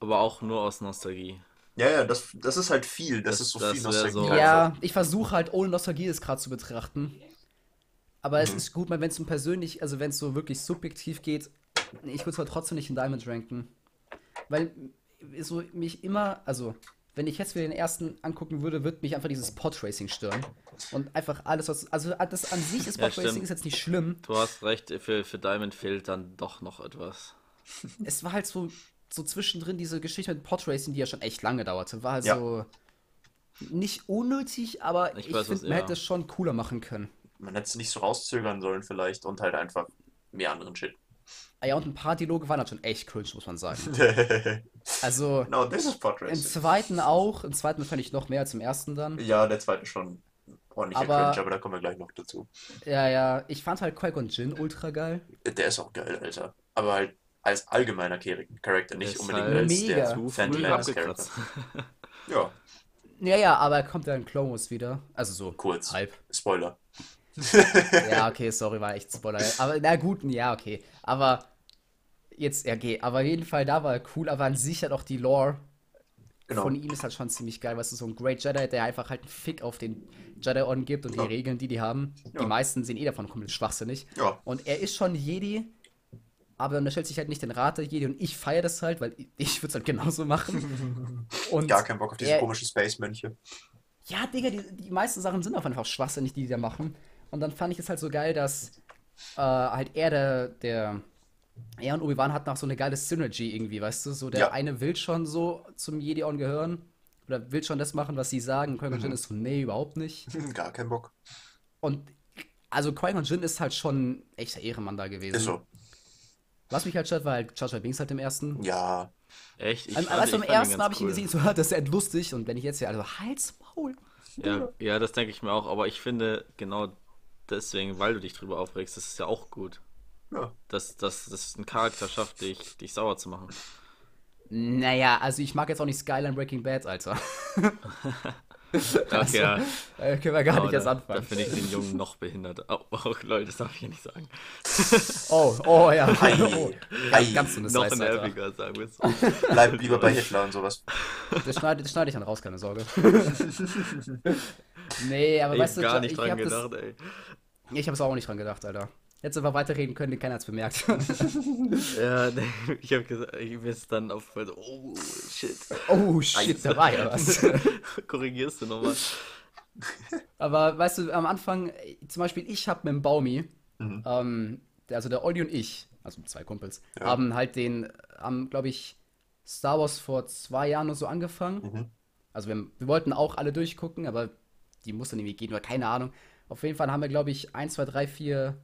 Aber auch nur aus Nostalgie. Ja, ja, das, das ist halt viel. Das, Das- ist so das viel Nostalgie. so-. Ja, ich versuche halt ohne Nostalgie das gerade zu betrachten. Aber Mhm. es ist gut, wenn es um persönlich, also wenn es so wirklich subjektiv geht, ich würde es halt trotzdem nicht in Diamond ranken. Weil so mich immer, also wenn ich jetzt wieder den ersten angucken würde, würde mich einfach dieses Podracing stören. Und einfach alles, was. Also das an sich ist Ja, Podracing stimmt. ist jetzt nicht schlimm. Du hast recht, für, für Diamond fehlt dann doch noch etwas. Es war halt so, so zwischendrin diese Geschichte mit Podracing, die ja schon echt lange dauerte. War halt Ja. so nicht unnötig, aber Ich ich, finde, man ja. hätte es schon cooler machen können. Man hätte es nicht so rauszögern sollen, vielleicht. Und halt einfach mehr anderen Shit. Ah Ja, und ein paar Dialoge waren halt schon echt cringe, muss man sagen. Also, no, this is im zweiten auch. Im zweiten fand ich noch mehr als im ersten dann. Ja, der zweite schon ordentlicher Aber- Cringe, aber da kommen wir gleich noch dazu. Ja, ja. Ich fand halt Qui-Gon Jinn ultra geil. Der ist auch geil, Alter. Aber halt als allgemeiner Char- Charakter, nicht Ist unbedingt als mega. der Zu Phantom früh Menace abgekratzt. Charakter. Ja, Ja, ja, aber er kommt ja in Clone Wars wieder. Also so kurz. halb. Spoiler. Ja, okay, sorry, war echt Spoiler. Aber na gut, ja, okay. Aber jetzt, ja, okay. Aber auf jeden Fall, da war er cool. Aber an sich hat auch die Lore Genau. von ihm ist halt schon ziemlich geil. Weißt du, so ein Great Jedi, der einfach halt einen Fick auf den Jedi-Orden gibt und Ja. die Regeln, die die haben. Ja. Die meisten sehen eh davon komplett schwachsinnig. Ja. Und er ist schon Jedi, aber dann stellt sich halt nicht den Rat der Jedi und ich feiere das halt, weil ich würde es halt genauso machen. Und Gar keinen Bock auf diese er- komischen Space-Mönche. Ja, Digga, die, die meisten Sachen sind auch einfach schwachsinnig, die die da machen. Und dann fand ich es halt so geil, dass äh, halt er der, der er und Obi-Wan hatten auch so eine geile Synergy irgendwie, weißt du? So der Ja. eine will schon so zum Jedi-On gehören oder will schon das machen, was sie sagen. Qui-Gon Mhm. Ist so, nee, überhaupt nicht. Gar keinen Bock. Und also Qui-Gon Jinn ist halt schon ein echter Ehrenmann da gewesen. Ist so. Was mich halt stört, war halt Jar Binks halt im ersten. Ja. Echt? Ich Am- fand- also im ersten habe ich ihn cool. gesehen, so, das ist ja lustig. Und wenn ich jetzt hier, also Hals, Maul. Ja, ja, das denke ich mir auch, aber ich finde genau deswegen, weil du dich drüber aufregst, das ist ja auch gut. Ja. Dass das, das einen Charakter schafft, dich, dich sauer zu machen. Naja, also ich mag jetzt auch nicht Skyline Breaking Bad, Alter. Okay, ja. Können wir gar aber nicht erst da, anfangen. da finde ich den Jungen noch behindert. Oh, oh, Leute, das darf ich ja nicht sagen. Oh, oh ja. Ei, Oh. ei, Ganz so eine noch Slice, Alter. nerviger, sagen wir es so. Bleib lieber bei Hitler und sowas. Das schneide, das schneide ich dann raus, keine Sorge. nee, aber Ich weißt du, gar nicht ich dran gedacht, ey. ich habe es auch nicht dran gedacht, Alter. Jetzt einfach weiterreden können, keiner hat's bemerkt. Ja, nee, ich habe gesagt, ich bin dann auf, so, oh, shit. oh shit, da war ja was. Korrigierst du nochmal? Aber weißt du, am Anfang, zum Beispiel, ich habe mit dem Baumi, Mhm. ähm, also der Olli und ich, also zwei Kumpels, Ja. haben halt den, haben, glaube ich, Star Wars vor zwei Jahren oder so angefangen. Mhm. Also wir, wir wollten auch alle durchgucken, aber die mussten irgendwie gehen oder keine Ahnung. Auf jeden Fall haben wir, glaube ich, 1, 2, 3, 4,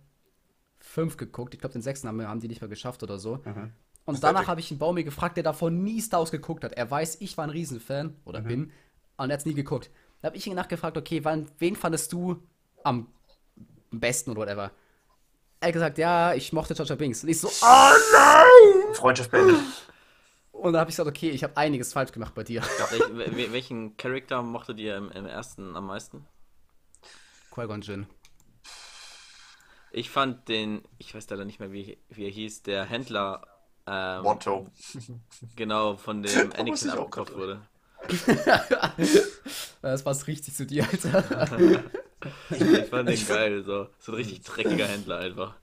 5 geguckt. Ich glaube, den sechsten haben, wir, haben die nicht mehr geschafft oder so. Mhm. Und danach habe ich einen Baumi gefragt, der davon nie Star Wars geguckt hat. Er weiß, ich war ein Riesenfan oder Mhm. bin und er hat es nie geguckt. Da habe ich ihn nachgefragt, okay, wann, wen fandest du am besten oder whatever? Er hat gesagt, ja, ich mochte Jar Jar Binks. Und ich so, oh nein! Freundschaft beendet. Und dann habe ich gesagt, okay, ich habe einiges falsch gemacht bei dir. Wel- welchen Charakter mochtet ihr im, im ersten am meisten? Qui-Gon Jinn. Ich fand den, ich weiß leider nicht mehr, wie, wie er hieß, der Händler, ähm, Motto. genau, von dem Anakin abgekauft wurde. Das passt richtig zu dir, Alter. Ich fand den geil, so. So ein richtig dreckiger Händler einfach.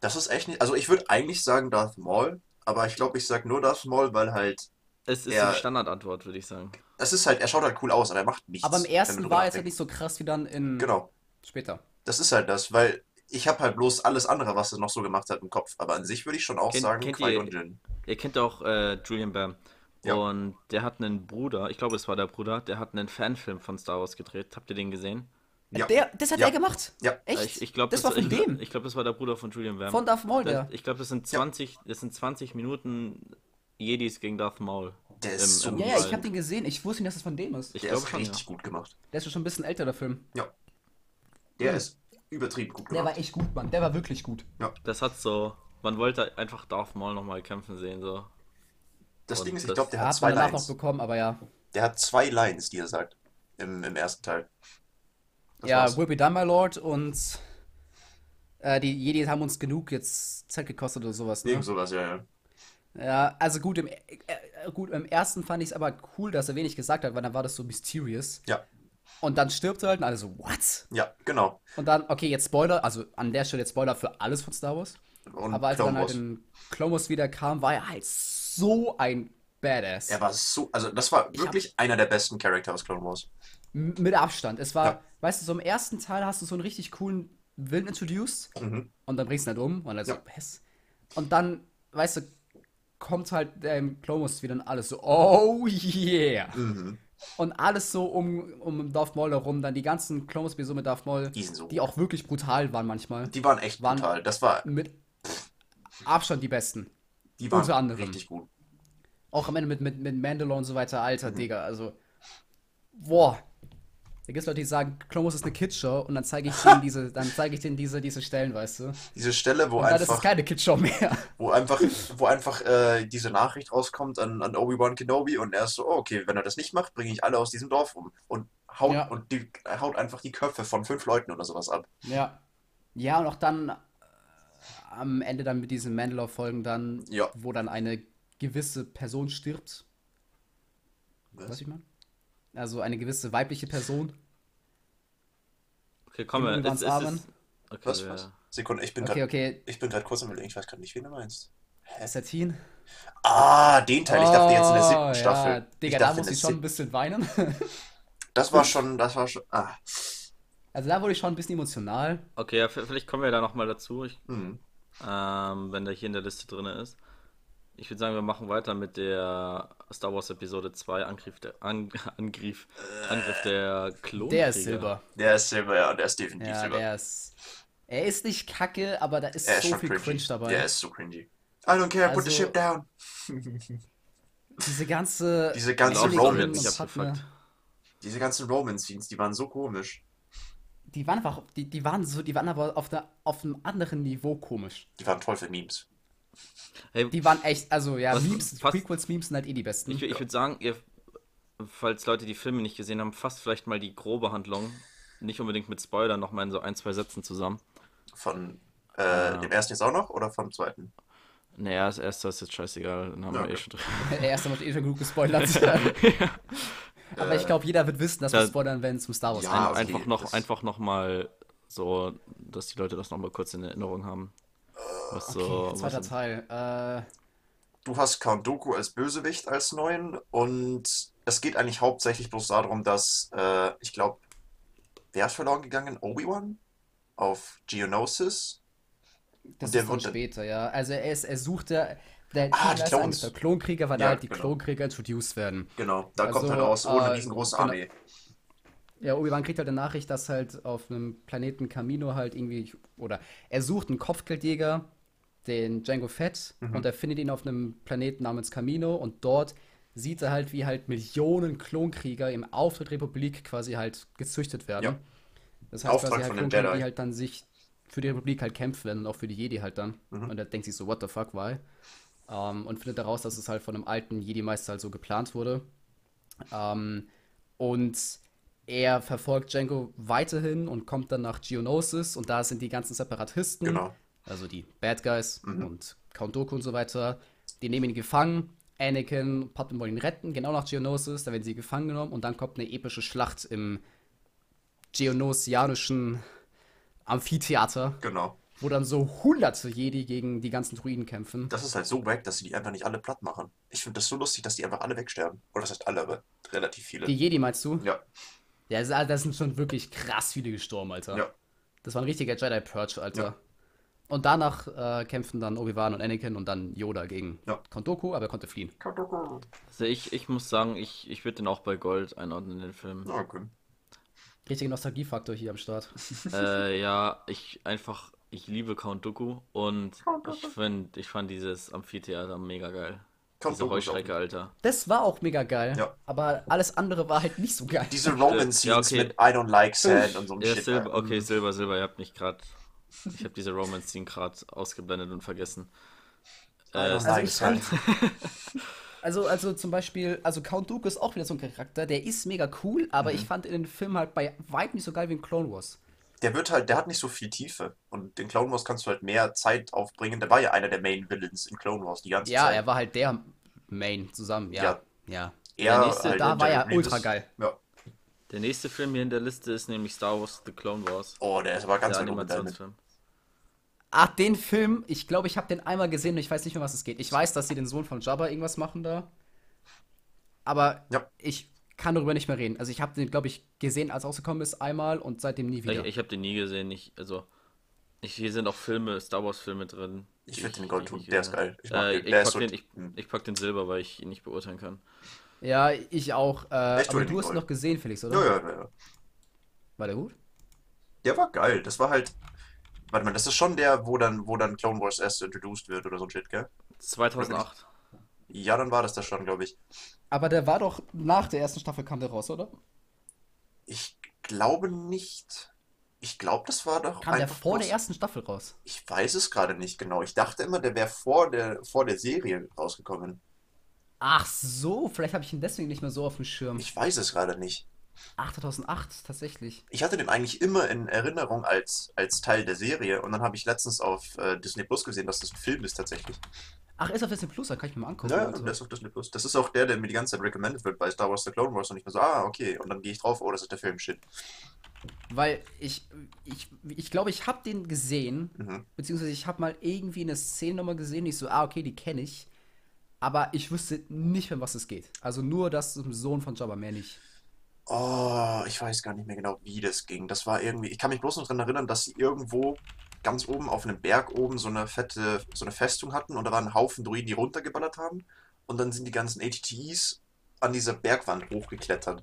Das ist echt nicht. Also ich würde eigentlich sagen Darth Maul, aber ich glaube, ich sag nur Darth Maul, weil halt. Es ist Ja. eine Standardantwort, würde ich sagen. Es ist halt, er schaut halt cool aus und er macht nichts. Aber im ersten war er jetzt halt nicht so krass wie dann in Genau. später. Das ist halt das, weil ich habe halt bloß alles andere, was er noch so gemacht hat, im Kopf. Aber an sich würde ich schon auch Kennt- sagen, Qui-Gon ihr- Jinn. Ihr kennt auch äh, Julian Bam. Ja. Und der hat einen Bruder, ich glaube, es war der Bruder, der hat einen Fanfilm von Star Wars gedreht. Habt ihr den gesehen? Ja. Der, das hat Ja. er gemacht? Ja. Echt? Ich, ich glaube, das, war von ich, dem? Ich glaube, das war der Bruder von Julian Bam. Von Darth Maul, Das- der. Ich glaube, das sind 20, das sind 20 Minuten Jedis gegen Darth Maul. Der ist so im Ja, ich habe den gesehen. Ich wusste nicht, dass das von dem ist. Ich Der glaube ist schon, richtig ja. gut gemacht. Der ist schon ein bisschen älter, der Film. Ja. Der ist übertrieben gut Der gemacht. war echt gut, Mann. Der war wirklich gut. Das hat so, man wollte einfach Darth Maul nochmal kämpfen sehen, so. Das Und Ding ist, ich glaube, der Der hat zwei danach noch Lines. bekommen, aber ja. Der hat zwei Lines, die er sagt. Im, im ersten Teil. Das ja, war's. Will Be Done, My Lord und äh, die Jedi haben uns genug jetzt Zeit gekostet oder sowas, ne? Irgend sowas, ja, ja. Ja, also gut, im, äh, äh, gut, im ersten fand ich es aber cool, dass er wenig gesagt hat, weil dann war das so mysterious. Ja, Und dann stirbt er halt und alle so, what? ja, genau. Und dann, okay, jetzt Spoiler, also an der Stelle jetzt Spoiler für alles von Star Wars. Und aber als er Clone dann halt in Clone Wars wieder kam, war er halt so ein Badass. Er war so, also das war wirklich einer der besten Charakter aus Clone Wars. Mit Abstand. Es war, Ja. weißt du, so im ersten Teil hast du so einen richtig coolen Villain introduced Mhm. und dann bringst du ihn halt um und dann so, Ja. was? Und dann, weißt du, kommt halt der im Clone Wars wieder und alles so, oh yeah. Mhm. Und alles so um, um Darth Maul herum, dann die ganzen Clone Wars so mit Darth Maul, Die so die auch wirklich brutal waren manchmal. Die waren echt Waren- brutal. Das war, Mit Abstand die besten. die waren unter anderem. richtig gut. Auch am Ende mit, mit, mit Mandalore und so weiter, Mhm. alter Digga, also. Boah. Da gibt es Leute, die sagen, Clone Wars ist eine Kidshow und dann zeige ich denen diese, dann zeige ich denen diese, diese Stellen, weißt du? Diese Stelle, wo Und dann ist es einfach, keine Kidshow mehr. wo einfach, wo einfach äh, diese Nachricht rauskommt an, an Obi-Wan Kenobi und er ist so, oh, okay, wenn er das nicht macht, bringe ich alle aus diesem Dorf um. Und haut, Ja. und die, haut einfach die Köpfe von fünf Leuten oder sowas ab. Ja. Ja, und auch dann äh, am Ende dann mit diesen Mandalore-Folgen dann, Ja. wo dann eine gewisse Person stirbt. Was ich meine? Also eine gewisse weibliche Person. Okay, komm, Im es, es, ist, Okay, Was, was? Sekunde, ich bin Okay, gerade okay. ich bin gerade kurz am überlegen, ich weiß gerade nicht, wen du meinst. Satine? Ah, den Teil, ich dachte jetzt in der siebten Oh, ja, Staffel. Digga, ich da muss in ich schon ein bisschen weinen. Das war schon, das war schon, ah. Also da wurde ich schon ein bisschen emotional. Okay, ja, vielleicht kommen wir da nochmal dazu, ich, Hm. ähm, wenn der hier in der Liste drin ist. Ich würde sagen, wir machen weiter mit der Star Wars Episode 2, Angriff der, An, Angriff, Angriff der Klonkrieger. Der ist Silber. Der ist Silber, ja, der ist definitiv Ja, Silber. der ist. Er ist nicht kacke, aber da ist Er ist so viel cringy. Cringe dabei. Der ist so cringy. I don't care, put the Also- ship down. Diese ganze. Diese nicht und Padme, abgefuckt. Diese ganzen Roman-Scenes, die waren so komisch. Die waren einfach. Die, die waren so, die waren aber auf, der, auf einem anderen Niveau komisch. Die waren toll für Memes. Hey, Die waren echt, also ja, Was- Memes, fast- Prequels-Memes sind halt eh die besten. ich, ich würde sagen, ihr, falls Leute die Filme nicht gesehen haben, fasst vielleicht mal die grobe Handlung, nicht unbedingt mit Spoilern, nochmal in so ein, zwei Sätzen zusammen. Von äh, Ja. dem ersten jetzt auch noch oder vom zweiten? Naja, das erste ist jetzt scheißegal, dann haben wir Okay. eh schon drin. Der erste hat eh schon genug gespoilert. aber ich glaube, jeder wird wissen, dass wir spoilern, wenn es um Star Wars Ja, geht. okay, einfach noch, einfach noch mal so, dass die Leute das noch mal kurz in Erinnerung haben. Was so, Okay, zweiter was, Teil. Äh, Du hast Count Dooku als Bösewicht als neuen und es geht eigentlich hauptsächlich bloß darum, dass äh, ich glaube, wer ist verloren gegangen? Obi-Wan auf Geonosis. das der ist dann später, ja. Also er, ist, er suchte. Der Ah, die Clones. der Klonkrieger, weil Ja, da halt die genau. Klonkrieger introduced werden. Genau, da Also, kommt er raus, ohne äh, riesengroße genau. Armee. Ja, Obi-Wan kriegt halt eine Nachricht, dass halt auf einem Planeten Camino halt irgendwie, oder er sucht einen Kopfgeldjäger, den Django Fett, Mhm. und er findet ihn auf einem Planeten namens Camino und dort sieht er halt, wie halt Millionen Klonkrieger im Auftritt Republik quasi halt gezüchtet werden. Ja. Das heißt Auftrag quasi halt Klonkrieger, die halt dann sich für die Republik halt kämpfen werden und auch für die Jedi halt dann. Mhm. Und er denkt sich so, what the fuck, why? Ähm, und findet heraus, dass es halt von einem alten Jedi-Meister halt so geplant wurde. Ähm, und er verfolgt Django weiterhin und kommt dann nach Geonosis und da sind die ganzen Separatisten, Genau. Also die Bad Guys Mhm. und Count Dooku und so weiter. Die nehmen ihn gefangen. Anakin Padme wollen ihn retten, genau nach Geonosis, da werden sie gefangen genommen und dann kommt eine epische Schlacht im geonosianischen Amphitheater, Genau. wo dann so hunderte Jedi gegen die ganzen Druiden kämpfen. Das ist halt so wack, dass sie die einfach nicht alle platt machen. Ich finde das so lustig, dass die einfach alle wegsterben. Oder das heißt alle, aber relativ viele. Die Jedi meinst du? Ja, Ja, es- da sind schon wirklich krass viele gestorben, Alter. ja. Das war ein richtiger Jedi-Purge, Alter. Ja. Und danach äh, kämpfen dann Obi-Wan und Anakin und dann Yoda gegen Ja. Count Dooku, aber er konnte fliehen. also ich, ich muss sagen, ich, ich würde den auch bei Gold einordnen, den Film. Ja, okay. Richtiger Nostalgiefaktor hier am Start. äh, ja, ich einfach, ich liebe Count Dooku und ich finde, ich fand dieses Amphitheater mega geil. Count Diese Heuschrecke, Alter. Das war auch mega geil, Ja. aber alles andere war halt nicht so geil. Diese Roman-Scenes Ja, okay. mit I don't like sand und so ein Ja, Shit. Silber, okay, Silber, Silber, ihr habt mich gerade, ich habe diese Romance-Scene gerade ausgeblendet und vergessen. I Äh, Also ich sand. Also, also zum Beispiel, also Count Dooku ist auch wieder so ein Charakter, der ist mega cool, aber Mhm. ich fand in den Film halt bei weitem nicht so geil wie in Clone Wars. Der wird halt, der hat nicht so viel Tiefe. Und den Clone Wars kannst du halt mehr Zeit aufbringen. Der war ja einer der Main Villains in Clone Wars die ganze Ja, Zeit. er war halt der Main zusammen, ja. Ja. Ja. Er Der nächste- halt da war er Grievous. ultra geil. Ja. Der nächste Film hier in der Liste ist nämlich Star Wars The Clone Wars. Oh, der ist aber ganz der. Animationsfilm. Ach, den Film, ich glaube, ich habe den einmal gesehen und ich weiß nicht mehr, was es geht. Ich weiß, dass sie den Sohn von Jabba irgendwas machen da. Aber Ja. ich kann darüber nicht mehr reden. Also ich habe den, glaube ich, gesehen, als er rausgekommen ist, einmal und seitdem nie wieder. Ich, ich habe den nie gesehen. Ich, also, ich, hier sind auch Filme, Star Wars Filme drin. Ich würde den Gold tun. Der ist geil. Ich Äh, den. ich, pack so. den, ich, ich pack den Silber, weil ich ihn nicht beurteilen kann. Ja, ich auch. Äh, Ich tu aber du hast ihn noch gesehen, Felix, oder? Ja, ja, ja, ja. War der gut? Der war geil. Das war halt. Warte mal, das ist schon der, wo dann, wo dann Clone Wars erst introduced wird oder so ein Shit, gell? 2008. Ja, dann war das das schon, glaube ich. Aber der war doch nach der ersten Staffel kam der raus, oder? Ich glaube nicht. Ich glaube, das war doch Kam der vor bloß- der ersten Staffel raus? Ich weiß es gerade nicht genau. Ich dachte immer, der wäre vor der, vor der Serie rausgekommen. Ach so, vielleicht habe ich ihn deswegen nicht mehr so auf dem Schirm. Ich weiß es gerade nicht. Ach, 2008, tatsächlich. Ich hatte den eigentlich immer in Erinnerung als, als Teil der Serie und dann habe ich letztens auf äh, Disney Plus gesehen, dass das ein Film ist tatsächlich. Ach, ist auf Disney Plus, da kann ich mir mal angucken. Ja, also. der ist auf Disney Plus. Das ist auch der, der mir die ganze Zeit recommended wird bei Star Wars The Clone Wars und ich mir so, ah, okay. Und dann gehe ich drauf, oh, das ist der Film, shit. Weil ich, ich, ich glaube, ich habe den gesehen, Mhm. beziehungsweise ich habe mal irgendwie eine Szene nochmal gesehen, die ich so, ah, okay, die kenne ich. Aber ich wüsste nicht, um was es geht. Also nur das ein Sohn von Jabba, mehr nicht. Oh, ich weiß gar nicht mehr genau, wie das ging. Das war irgendwie, ich kann mich bloß noch daran erinnern, dass sie irgendwo ganz oben auf einem Berg oben so eine fette, so eine Festung hatten und da waren ein Haufen Druiden, die runtergeballert haben. Und dann sind die ganzen HTs an dieser Bergwand hochgeklettert.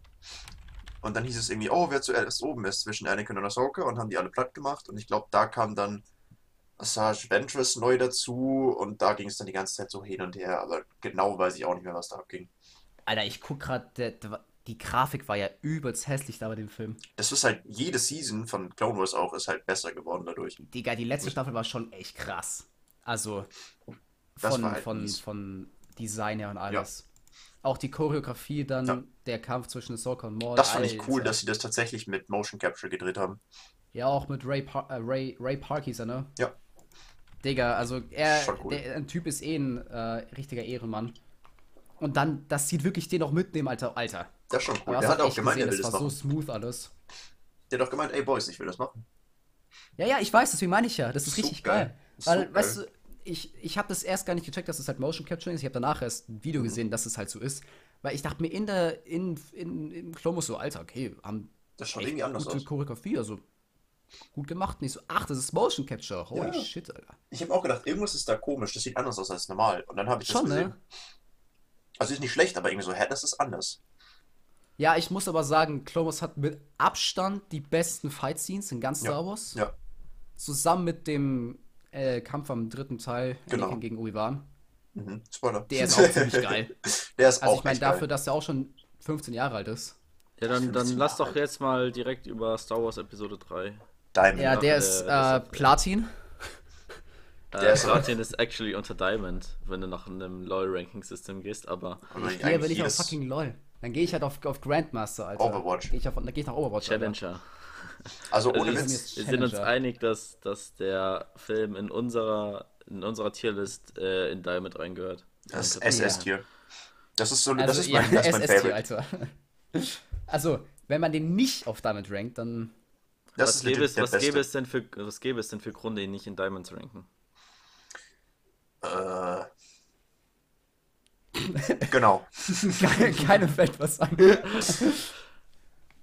Und dann hieß es irgendwie, oh, wer zuerst oben ist zwischen Anakin und Ahsoka und haben die alle platt gemacht. Und ich glaube, da kam dann Asajj Ventress neu dazu und da ging es dann die ganze Zeit so hin und her. Aber genau weiß ich auch nicht mehr, was da abging. Alter, ich guck gerade, die Grafik war ja übelst hässlich da bei dem Film. Das ist halt, jede Season von Clone Wars auch ist halt besser geworden dadurch. Digga, die letzte Staffel war schon echt krass. Also von, halt von, mies. von Design her und alles. Auch die Choreografie, dann Ja. der Kampf zwischen Ahsoka und Maul. Das fand ich cool, dass sie das tatsächlich mit Motion Capture gedreht haben. Ja, auch mit Ray, Par äh, Ray, Ray Park hieß er, ne? Ja. Digga, also er, cool. der, ein Typ ist eh ein äh, richtiger Ehrenmann. Und dann, das sieht wirklich den auch mitnehmen, Alter. Alter. Das ist schon cool. Der hat auch gemeint, er gesehen, will das das war so machen. smooth alles. Der hat auch gemeint, ey Boys, ich will das machen. Ja, ja, ich weiß, deswegen meine ich ja. Das ist So richtig geil. geil. So Weil, geil. weißt du, ich, ich habe das erst gar nicht gecheckt, dass es halt Motion Capturing ist. Ich habe danach erst ein Mhm. Video gesehen, dass es halt so ist. Weil ich dachte mir in der, in, in, im Wars so, Alter, okay, haben Das schaut irgendwie anders gute aus. Choreografie, also gut gemacht. Nicht so, ach, das ist Motion Capture. Holy Ja. shit, Alter. Ich habe auch gedacht, irgendwas ist da komisch, das sieht anders aus als normal. Und dann habe ich das Schon, gesehen. ne? Also ist nicht schlecht, aber irgendwie so, hä, das ist anders. Ja, ich muss aber sagen, Wars hat mit Abstand die besten Fight-Scenes in ganz Ja. Star Wars. Ja. Zusammen mit dem äh, Kampf am dritten Teil, Genau. Gegen Obi-Wan. Mhm. Spoiler. Der ist auch ziemlich geil. Der ist Also auch ich meine, dafür, geil. dass er auch schon 15 Jahre alt ist. Ja, dann, dann 15 lass doch jetzt mal direkt über Star Wars Episode 3. Diamond. Ja, der ist äh, ist- Platin. Äh, Der ist- Platin ist actually unter Diamond, wenn du nach einem Oh LoL-Ranking-System gehst, aber Aber Ich gehe aber nicht auf fucking LOL. Dann gehe ich halt auf, auf Grandmaster, Alter. Overwatch. Geh ich auf, dann gehe ich nach Overwatch. Alter. Challenger. Also Also ohne ich- Witz. Wir sind uns einig, dass, dass der Film in unserer, in unserer Tierlist äh, in Diamond reingehört. Das ist. SS-Tier. Das ist so, das Also, ist ja, mein, das ist mein SS-Tier, Favorite. Alter. Also, wenn man den nicht auf Diamond rankt, dann. Das Was, ist gäbe es, was, gäbe es denn für, was gäbe es denn für Gründe, ihn nicht in Diamond zu ranken? Äh, genau. keine, fällt was an.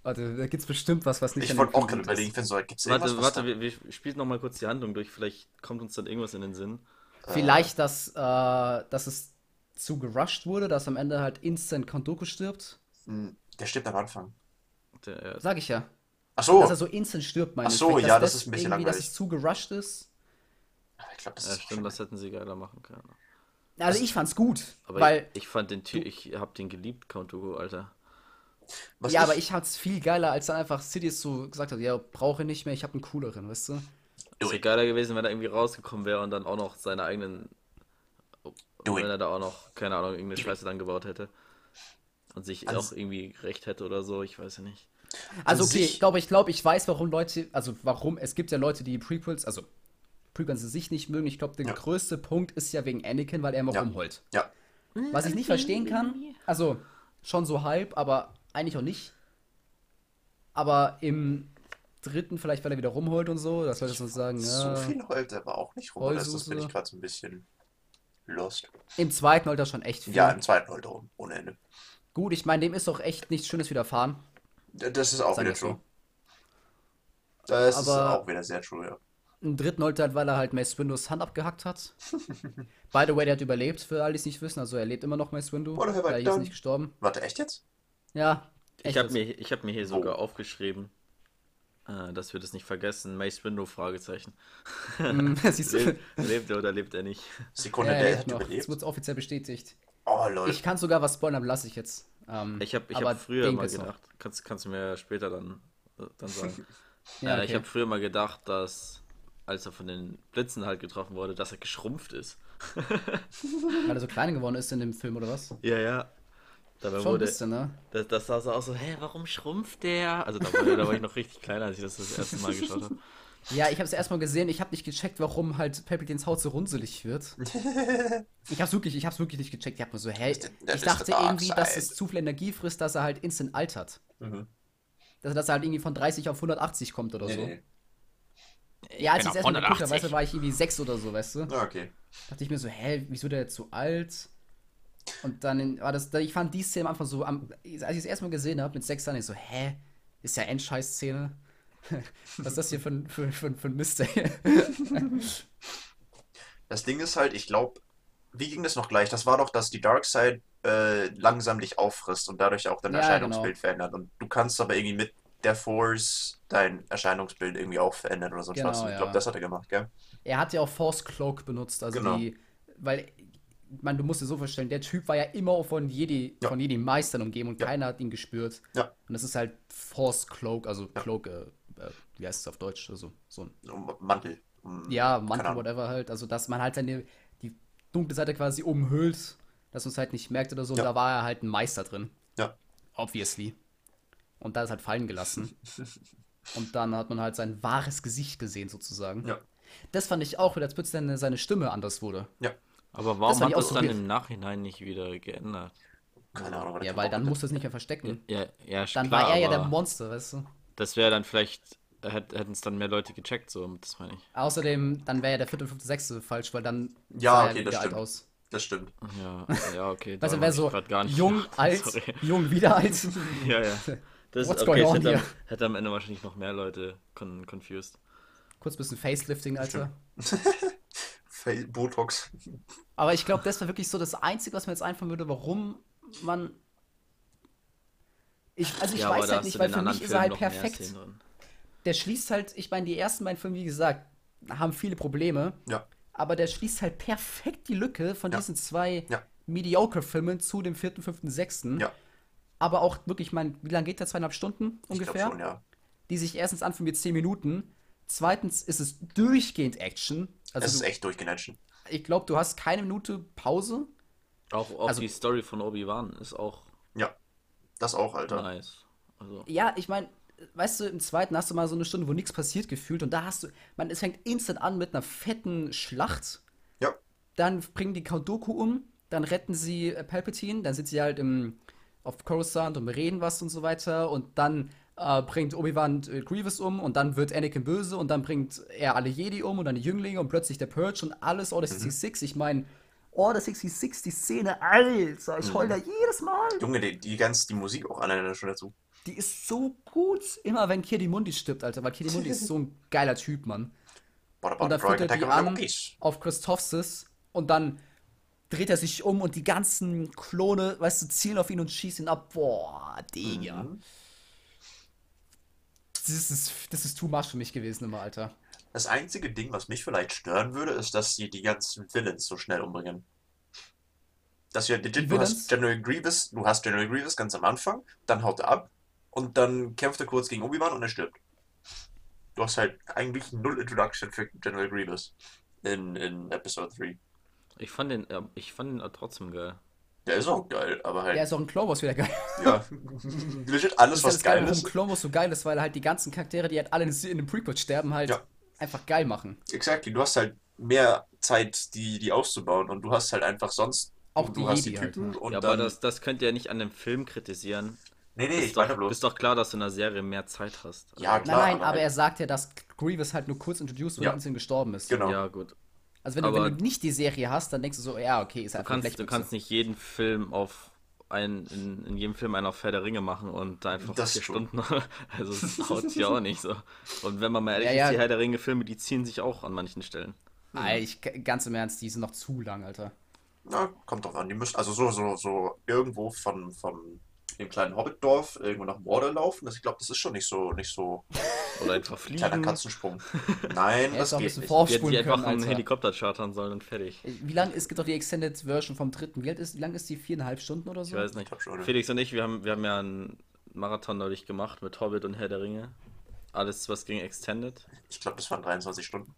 Warte, da gibt's bestimmt was, was nicht Ich wollte auch gerade überlegen, ich finde so, gibt es irgendwas, Warte, warte, wir, wir spielen noch mal kurz die Handlung durch, vielleicht kommt uns dann irgendwas in den Sinn. Vielleicht, dass, äh, dass es zu gerusht wurde, dass am Ende halt instant Kondoku stirbt. Hm, Der stirbt am Anfang. Der, äh, Sag ich ja. Ach so, Dass er so instant stirbt, meine Ach ich. so, Vielleicht, ja, dass das ist ein bisschen irgendwie, dass langweilig. es zu gerusht ist. ich glaube, das ja, ist stimmt, das hätten sie geiler machen können. Also ich fand's gut, Aber weil ich, ich fand den Typ, ich hab den geliebt, Count Dooku, Alter. Was ja, aber ich fand's viel geiler, als dann einfach Sidious so gesagt hat, ja, brauche nicht mehr, ich habe einen cooleren, weißt du? Es wäre geiler gewesen, wenn er irgendwie rausgekommen wäre und dann auch noch seine eigenen. Do wenn it. er da auch noch, keine Ahnung, irgendeine Scheiße dann gebaut hätte. Und sich Ans- auch irgendwie recht hätte oder so, ich weiß ja nicht. Also okay, ich glaube, ich glaube, ich weiß, warum Leute, also warum, es gibt ja Leute, die Prequels, also Prequels an sich nicht mögen. Ich glaube, der Ja. größte Punkt ist ja wegen Anakin, weil er immer Ja. rumheult. Ja, Was ich nicht verstehen kann, also schon so halb, aber eigentlich auch nicht. Aber im dritten, vielleicht weil er wieder rumheult und so, das Leute so sagen, so ja. viel heult er aber auch nicht rum. Das Heulsuse. bin ich gerade so ein bisschen lost. Im zweiten heult er schon echt viel. Ja, im zweiten heult er rum, ohne Ende. Gut, ich meine, dem ist doch echt nichts Schönes widerfahren. Das ist auch Sagen wieder wir's so. true. Das ist Aber- auch wieder sehr true, ja. Im dritten er halt, weil er halt Mace Windows Hand abgehackt hat. By the way, der hat überlebt, für alle, die es nicht wissen. Also er lebt immer noch, Mace Windu. What have I Der ist nicht gestorben. Warte, echt jetzt? Ja. Ich echt habe jetzt. mir, ich hab mir hier Wo? sogar aufgeschrieben, äh, dass wir das nicht vergessen. Mace Window, Fragezeichen. Du? Lebt, lebt er oder lebt er nicht? Sekunde, Ja, er der lebt hat noch. überlebt. Jetzt wird offiziell bestätigt. Oh, lol. Ich kann sogar was spoilern, aber lasse ich jetzt. Ähm, Ich habe ich hab früher mal gedacht, kannst, kannst du mir später dann, dann sagen. Ja, äh, Ich okay. habe früher mal gedacht, dass, als er von den Blitzen halt getroffen wurde, dass er geschrumpft ist. Weil er so klein geworden ist in dem Film, oder was? Ja, ja. Dabei Schon ein wurde, bisschen, ne? das, das sah so aus, so, hä, warum schrumpft der? Also da war, da war ich noch richtig klein, als ich das das erste Mal geschaut habe. Ja, ich habe es erstmal gesehen. Ich habe nicht gecheckt, warum halt Palpatines Haut so runzelig wird. ich hab's wirklich, ich hab's wirklich nicht gecheckt. Ich hab mir so, das ich dachte irgendwie, dass es zu viel Energie frisst, dass er halt instant altert. Mhm. dass, dass er halt irgendwie von 30 auf 180 kommt oder so. nee. Ja, als ich bin das auf erste Mal geguckt habe, 180. weißt du, war ich irgendwie 6 oder so, weißt du? Ja, okay. dachte ich mir so, hä, wieso der jetzt so alt? Und dann war das, ich fand die Szene am Anfang so, am, als ich es erstmal gesehen habe, mit sechs Jahren, ich so, hä, ist ja Endscheiß-Szene? Was ist das hier für ein, für, für, für ein Mist? Das Ding ist halt, ich glaube, wie ging das noch gleich? Das war doch, dass die Darkseid äh, langsam dich auffrisst und dadurch auch dein Ja, Erscheinungsbild verändert. Und du kannst aber irgendwie mit der Force dein Erscheinungsbild irgendwie auch verändern oder so. Genau, was. Ich ja. glaube, das hat er gemacht, gell? Er hat ja auch Force Cloak benutzt, also Genau. die, weil, man, du musst dir so vorstellen, der Typ war ja immer von Jedi, Ja. von Jedi Meistern umgeben und Ja. keiner hat ihn gespürt. Ja. Und das ist halt Force Cloak, also Cloak, äh, äh, wie heißt es auf Deutsch? Also so ein So ein Mantel. Hm, Ja, Mantel, whatever halt. Also, dass man halt seine, die dunkle Seite quasi umhüllt, dass man es halt nicht merkt oder so. Ja. Und da war er halt ein Meister drin. Ja. Obviously. Und da ist halt fallen gelassen. Und dann hat man halt sein wahres Gesicht gesehen, sozusagen. Ja. Das fand ich auch, als plötzlich seine, seine Stimme anders wurde. Ja. Aber warum fand hat das so dann im Nachhinein nicht wieder geändert? Keine Ahnung. was Ja, weil dann gemacht musst du es nicht mehr verstecken. Ja, ja, Dann klar, war er ja der Monster, weißt du? Das wäre dann vielleicht, hätt- hätten es dann mehr Leute gecheckt, so, das meine ich. Außerdem, dann wäre ja der vierte, fünfte, sechste falsch, weil dann Ja, sah er okay, das wieder alt stimmt. aus. Das stimmt. Ja, ja, okay. Daran wäre so jung, gedacht. alt, Sorry. jung, wieder alt. Ja, ja. Das, What's okay, going hätte, am, hätte am Ende wahrscheinlich noch mehr Leute con confused. Kurz bisschen Facelifting, Alter. Botox. Aber ich glaube, das war wirklich so das Einzige, was mir jetzt einfallen würde, warum man. Ich, also ich ja, weiß halt nicht, weil für mich ist er Filmen halt perfekt. Der schließt halt, ich meine, die ersten beiden Filme, wie gesagt, haben viele Probleme. Ja. Aber der schließt halt perfekt die Lücke von Ja. diesen zwei Ja. Mediocre-Filmen zu dem vierten, fünften, sechsten. Ja. Aber auch wirklich, mein, wie lange geht der? Zweieinhalb Stunden Ich ungefähr? schon, ja. Die sich erstens anfühlen wie zehn Minuten. Zweitens ist es durchgehend Action. Also Es ist du, echt durchgenetschen. ich glaube, du hast keine Minute Pause. Auch, auch Also- die Story von Obi-Wan ist auch Ja. Das auch, Alter. nice. Also, Ja, ich meine, weißt du, im zweiten hast du mal so eine Stunde, wo nichts passiert gefühlt und da hast du, man, es fängt instant an mit einer fetten Schlacht. Ja. Dann bringen die Count Dooku um, dann retten sie äh, Palpatine, dann sind sie halt im, auf Coruscant und reden was und so weiter und dann äh, bringt Obi-Wan äh, Grievous um und dann wird Anakin böse und dann bringt er alle Jedi um und dann die Jünglinge und plötzlich der Purge und alles Order 66. Ich meine, Order 66, die Szene, Alter, ich heul da jedes Mal. Junge, die, die ganz, die Musik auch alleine schon dazu. Die ist so gut. Immer wenn Kirdimundi stirbt, Alter, weil Kirdimundi ist so ein geiler Typ, Mann. What about Und dann führt er die an auf Christophsis und dann dreht er sich um und die ganzen Klone, weißt du, zielen auf ihn und schießen ihn ab. Boah, Digga. Mhm. Das ist, das ist too much für mich gewesen immer, Alter. Das einzige Ding, was mich vielleicht stören würde, ist, dass sie die ganzen Villains so schnell umbringen. Dass wir legit, du hast General Grievous, du hast General Grievous ganz am Anfang, dann haut er ab und dann kämpft er kurz gegen Obi-Wan und er stirbt. Du hast halt eigentlich null Introduction für General Grievous in, in Episode 3. ich fand den, äh, ich fand den trotzdem geil. Der ist auch geil, aber halt, Der ist auch in Clone Wars wieder geil. ja, legit alles, Das was ist geil warum ist. Clone Wars so geil ist, weil halt die ganzen Charaktere, die halt alle in, in dem Prequel sterben, halt Ja. Einfach geil machen. Exactly, du hast halt mehr Zeit, die, die auszubauen und du hast halt einfach sonst, Auch du die hast die halt, Typen ne? und ja, dann, aber das, das könnt ihr ja nicht an dem Film kritisieren. nee, nee, ich ist, meine doch, bloß, ist doch klar, dass du in der Serie mehr Zeit hast. Also, Ja, Nein, klar, nein, aber aber halt- er sagt ja, dass Grievous halt nur kurz introduced wurde Ja. und instant gestorben ist. genau. Ja, gut. Also wenn du, wenn du nicht die Serie hast, dann denkst du so, ja, okay, ist Du einfach kannst, du kannst nicht jeden Film auf ein, in, in jedem Film einen auf Herr der Ringe machen und da einfach Das vier ist Stunden. Also das haut sich auch nicht so. Und wenn man mal ehrlich Ja, ist, ja. die Herr der Ringe Filme, die ziehen sich auch an manchen Stellen. Ey, ich, ganz im Ernst, die sind noch zu lang, Alter. Na, kommt drauf an. Die müssen also so, so, so irgendwo von, von dem kleinen Hobbitdorf irgendwo nach Mordor laufen. Das, ich glaube, das ist schon nicht so, nicht so Oder einfach ein kleiner fliegen. Katzensprung. Nein, das ist auch ein geht bisschen nicht. Die, vorspulen die einfach können, einen Alter. Helikopter chartern sollen und fertig. Wie lang ist, es gibt doch die Extended Version vom dritten. Wie, alt ist, wie lang ist die? Viereinhalb Stunden oder Ich so? weiß Ich nicht. schon, ja. Felix und ich, wir haben, wir haben ja einen Marathon neulich gemacht mit Hobbit und Herr der Ringe. Alles, was ging Extended. Ich glaube, das waren 23 Stunden.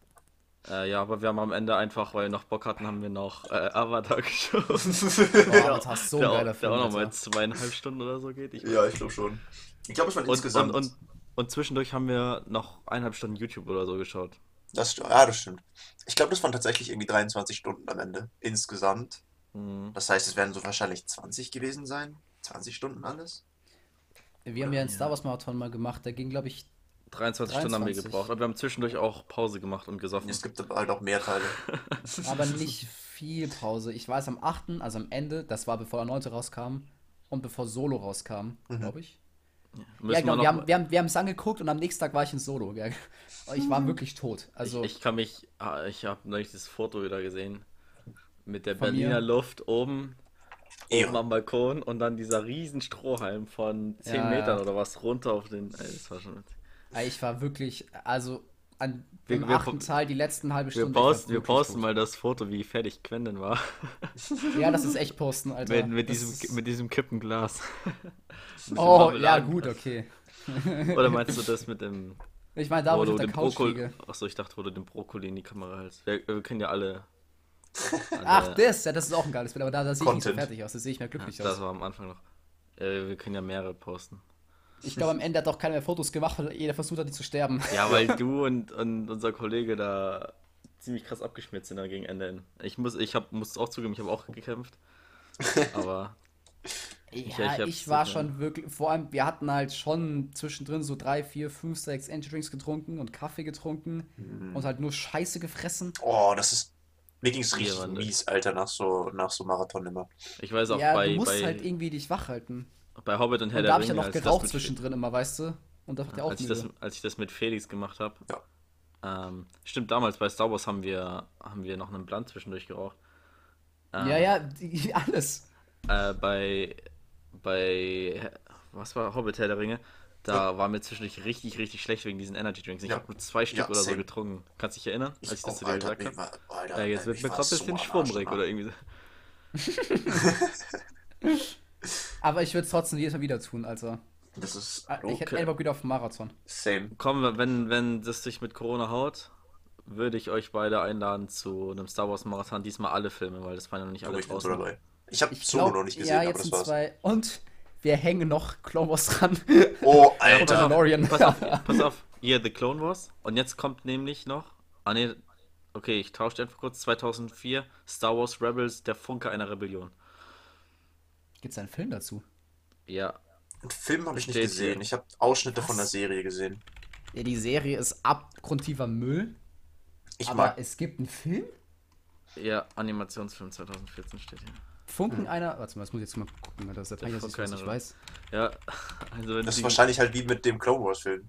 Äh, ja, aber wir haben am Ende einfach, weil wir noch Bock hatten, haben wir noch äh, Avatar geschaut. Boah, Avatar ist so ein der, geiler auch, Film, der auch nochmal zweieinhalb Stunden oder so geht. Ich Ja, ich glaube schon. Ich glaube, es waren und, insgesamt. und, und, und zwischendurch haben wir noch eineinhalb Stunden YouTube oder so geschaut. das, ja, das stimmt. Ich glaube, das waren tatsächlich irgendwie 23 Stunden am Ende. Insgesamt. Hm. Das heißt, es werden so wahrscheinlich 20 gewesen sein. 20 Stunden alles. Wir haben ja einen Star Wars Marathon mal gemacht, der ging, glaube ich, 23 Stunden haben wir 23. gebraucht, aber wir haben zwischendurch auch Pause gemacht und gesoffen. Es gibt halt auch mehr Teile. aber nicht viel Pause. Ich weiß, am 8., also am Ende, das war bevor der 9. rauskam und bevor Solo rauskam, glaube ich. Müssen Ja, genau, wir haben wir haben wir haben es angeguckt und am nächsten Tag war ich in Solo. Ja. Ich war wirklich tot. Also, ich, ich kann mich, ah, ich habe neulich das Foto wieder gesehen mit der Berliner mir? Luft oben, Ja. oben am Balkon und dann dieser riesen Strohhalm von 10 Ja, Metern ja. oder was runter auf den. Ey, das war schon. Ich war wirklich, also an Wir- dem wir- achten Teil, die letzten halbe Wir Stunde. war posten, wir posten mal das Foto, wie fertig Quenden war. Ja, das ist echt posten, Alter. mit, mit, Das diesem, ist- mit diesem Kippenglas. Mit Oh, ja, gut, okay. Oder meinst du das mit dem. Ich meine, da, wo auf der den Brokkoli. Achso, ich dachte, wo du den Brokkoli in die Kamera hältst. Wir, wir können ja alle. Ach, alle- das, ja, das ist auch ein geiles Bild, aber da, da sehe ich nicht so fertig aus, da sehe ich mehr glücklich Das aus. war am Anfang noch. Äh, wir können ja mehrere posten. Ich glaube, am Ende hat auch keiner mehr Fotos gemacht, weil jeder versucht hat, die zu sterben. Ja, weil du und, und unser Kollege da ziemlich krass abgeschmiert sind gegen Ende hin. Ich muss, ich hab, muss auch zugeben, ich habe auch gekämpft. Aber Ja, ich ich, war schon wirklich, vor allem, wir hatten halt schon zwischendrin so drei, vier, fünf, sechs Energy Drinks getrunken und Kaffee getrunken und halt nur Scheiße gefressen. Oh, das ist. Mir ging es richtig mies, Alter, nach so, nach so Marathon immer. ich weiß auch ja, bei, du musst bei, halt irgendwie dich wach halten. Bei Hobbit und Herr Und der da habe ich ja Ringe, noch geraucht zwischendrin immer, weißt du? Und da macht ja auch als ich, das, als ich das mit Felix gemacht habe. Ja. Ähm, stimmt, damals bei Star Wars haben wir, haben wir noch einen Blunt zwischendurch geraucht. Ähm, Ja, ja, die, alles. Äh, bei, bei, was war Hobbit Herr der Ringe? Da war mir zwischendurch richtig, richtig schlecht wegen diesen Energy Drinks. Ich Ja. habe nur zwei Stück Ja, oder so getrunken. Kannst du dich erinnern, als ich das auch, zu dir Alter, gesagt habe? Ja, jetzt wird ich mir gerade ein bisschen schwummrig oder irgendwie so. Aber ich würde es trotzdem jedes Mal wieder tun, also. Das ist Ah, Ich hätte Okay. einfach wieder auf den Marathon. same. Komm, wenn, wenn das sich mit Corona haut, würde ich euch beide einladen zu einem Star Wars Marathon. Diesmal alle Filme, weil das waren ja noch nicht Aber alle ich bin so draußen. dabei. Ich habe Solo glaub, noch nicht gesehen, ja, aber jetzt das sind war's. zwei. Und wir hängen noch Clone Wars dran. Oh, Und Alter. Pass auf, pass auf. Hier, The Clone Wars. Und jetzt kommt nämlich noch. Ah, nee. Okay, ich tausche einfach kurz. 2004 Star Wars Rebels, der Funke einer Rebellion. Gibt's einen Film dazu? Einen Ja, Film habe ich nicht gesehen. hier. Ich habe Ausschnitte von der Was? Serie gesehen. Ja, die Serie ist abgrundtiefer Müll. Ich aber mag. es gibt einen Film? ja, Animationsfilm 2014 steht hier. Funken einer. Warte mal, das muss ich jetzt mal gucken, das ist ich Funke was nicht einer- weiß. Ja, also wenn Das ist die- wahrscheinlich halt wie mit dem Clone Wars Film.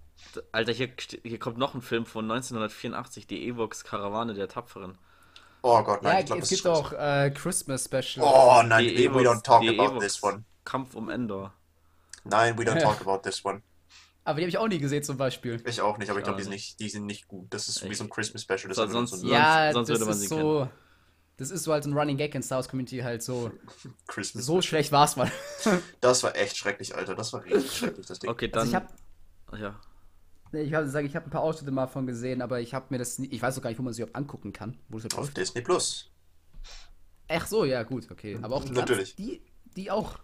Alter, hier, hier kommt noch ein Film von 1984, die Evox Karawane der Tapferen. Oh Gott, nein, ja, ich glaube, es das ist gibt scheiße. auch äh, Christmas Special. Oh nein, Die we, don't talk die about this one. Kampf um Endor. Nein, we don't talk about this one. Aber die habe ich auch nie gesehen, zum Beispiel. Ich auch nicht, aber ich Ich glaube, die, sind nicht, die sind nicht gut. Das ist wie so ein Christmas Special. Das sonst- so ein Ja, sonst das würde man ist sie so. Das ist so als ein Running Gag in Star Wars Community halt so. Christmas So schlecht war's mal. Das war echt schrecklich, Alter. Das war richtig schrecklich, das Ding. Okay, dann. Also ich habe ja. Ich habe sagen, ich habe ein paar Ausschnitte mal von gesehen, aber ich habe mir das nie, ich weiß auch gar nicht, wo man sie überhaupt angucken kann, wo das Auf. Disney Plus. Ach so, ja, gut, okay, aber auch die Natürlich. die die auch.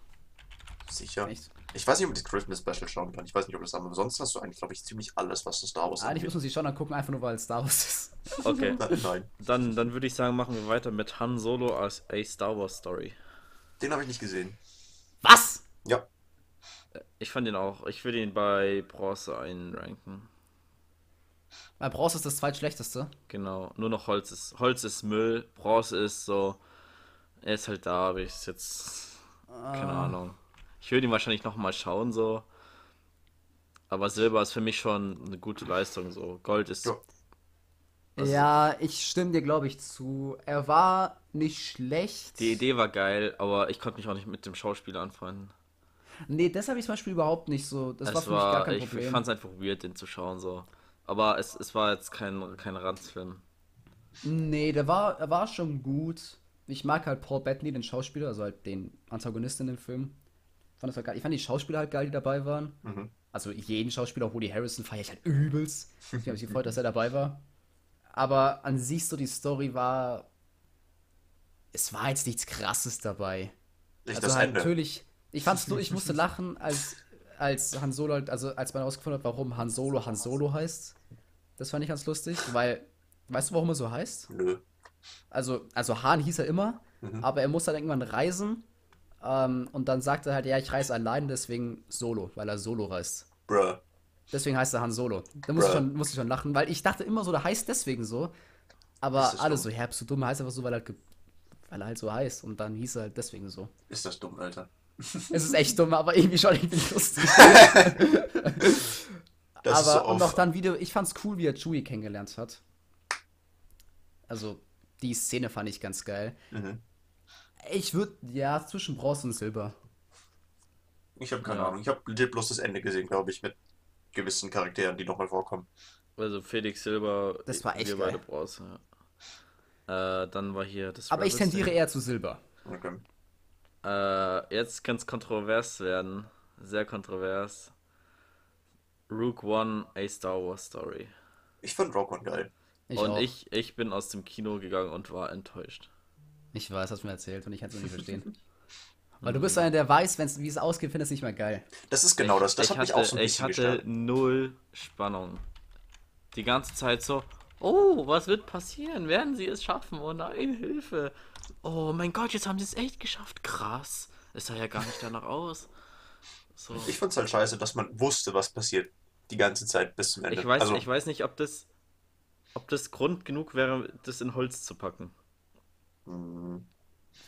Sicher. Echt. Ich weiß nicht, ob man das Christmas Special schauen kann. Ich weiß nicht, ob das haben. Aber sonst hast du eigentlich, glaube ich, ziemlich alles, was das Star Wars Eigentlich muss man sie schon angucken, einfach nur weil es Star Wars ist. Okay. Nein, Dann, dann würde ich sagen, machen wir weiter mit Han Solo als A Star Wars Story. den habe ich nicht gesehen. Was? Ja, Ich fand ihn auch. Ich würde ihn bei Bronze einranken. Weil Bronze ist das zweitschlechteste. Genau. Nur noch Holz ist. Holz ist Müll. Bronze ist so. Er ist halt da, aber ich ist jetzt. Keine Ah. Ahnung. Ich würde ihn wahrscheinlich nochmal schauen, so. Aber Silber ist für mich schon eine gute Leistung, so. Gold ist. Ja. Was- Ja, ich stimme dir, glaube ich, zu. Er war nicht schlecht. Die Idee war geil, aber ich konnte mich auch nicht mit dem Schauspieler anfreunden. Nee, das habe ich zum Beispiel überhaupt nicht so. Das war es für mich gar war, kein ich, ich Problem. fand es einfach weird, den zu schauen, so. Aber es, es war jetzt kein, kein Ranzfilm. Nee, der war, er war schon gut. Ich mag halt Paul Bettany, den Schauspieler, also halt den Antagonisten in dem Film. Fand das halt geil. Ich fand die Schauspieler halt geil, die dabei waren. Mhm. Also jeden Schauspieler, auch Woody Harrison, feiere ich halt übelst. Ich habe mich gefreut, dass er dabei war. Aber an sich so die Story war. Es war jetzt nichts krasses dabei. nicht Also das halt Ende. natürlich. Ich fand's nur, ich musste lachen, als, als Han Solo, halt- also als man herausgefunden hat, warum Han Solo Han Solo heißt. Das fand ich ganz lustig, weil, weißt du, warum er so heißt? Nö. Also, also Han hieß er immer, Mhm. aber er musste dann irgendwann reisen Ähm, und dann sagt er halt, ja, ich reise allein, deswegen Solo, weil er Solo reist. Bruh. Deswegen heißt er Han Solo. Da muss ich, schon, muss ich schon lachen, weil ich dachte immer so, der heißt deswegen so. Aber alle dumm. so, ja, bist du dumm, er heißt einfach so, weil er, halt weil er halt so heißt. Und dann hieß er halt deswegen so. Ist das dumm, Alter. Es ist echt dumm, aber irgendwie schon irgendwie lustig. Das ist aber so und auch dann wieder, ich fand's cool, wie er Chewie kennengelernt hat. Also, die Szene fand ich ganz geil. Mhm. Ich würde, ja, zwischen Bronze und Silber. Ich habe keine Ja. Ahnung. Ich habe legit bloß das Ende gesehen, glaube ich, mit gewissen Charakteren, die nochmal vorkommen. Also Felix Silber, Das war echt wir beide geil. Bronze. Ja. Äh, dann war hier das Aber ich Rebels tendiere Ding. eher zu Silber. Okay. Äh, jetzt kann es kontrovers werden. Sehr kontrovers. Rook One, a Star Wars Story. Ich fand Rogue One geil. Ich und auch. ich, ich bin aus dem Kino gegangen und war enttäuscht. Ich weiß, hast du mir erzählt und ich kann es nicht verstehen. Weil du bist einer, der weiß, wenn's, wie es ausgeht, findest du nicht mehr geil. Das ist genau ich, das. Das ich hat mich hatte, auch so ein Ich bisschen hatte gestört. null Spannung. Die ganze Zeit so, oh, was wird passieren? Werden sie es schaffen? Oh nein, Hilfe. Oh mein Gott, jetzt haben sie es echt geschafft. Krass. Es sah ja gar nicht danach aus. So. Ich fand's halt scheiße, dass man wusste, was passiert. Die ganze Zeit bis zum Ende. Ich weiß, also, ich weiß nicht, ob das, ob das Grund genug wäre, das in Holz zu packen. mh,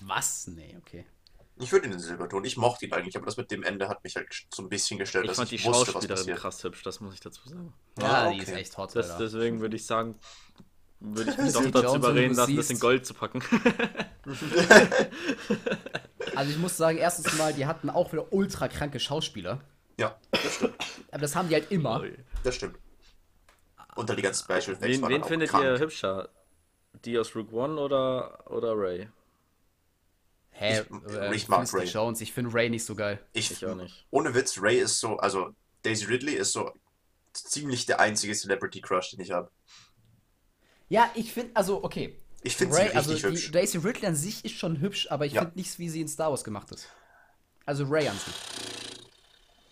Was? Nee, okay. Ich würde ihn in Silber tun. Ich mochte ihn eigentlich, aber das mit dem Ende hat mich halt so ein bisschen gestört, Ich dass fand die ich wusste, was Schauspielerin passiert. krass hübsch, das muss ich dazu sagen. Ja, Ah, die ist okay. echt hot, Das, deswegen würde ich sagen, würde ich mich doch dazu überreden das lassen, das in siehst. Gold zu packen. Also ich muss sagen, erstens mal, die hatten auch wieder ultra kranke Schauspieler. Ja, das stimmt. Aber das haben die halt immer. Das stimmt. Dann die ganzen Special Effects Wen, waren wen auch findet krank. ihr hübscher? Die aus Rook One oder, oder Ray? Hä? Ich- äh, ich mag Felicity Ray. Jones, ich finde Ray nicht so geil. Ich, Ich auch nicht. Ohne Witz, Ray ist so, also Daisy Ridley ist so ziemlich der einzige Celebrity Crush, den ich habe. Ja, ich finde, also okay. Ich finde sie Ray, richtig also die hübsch. Daisy Ridley an sich ist schon hübsch, aber ich Ja. finde nicht, wie sie in Star Wars gemacht ist. Also Ray an sich.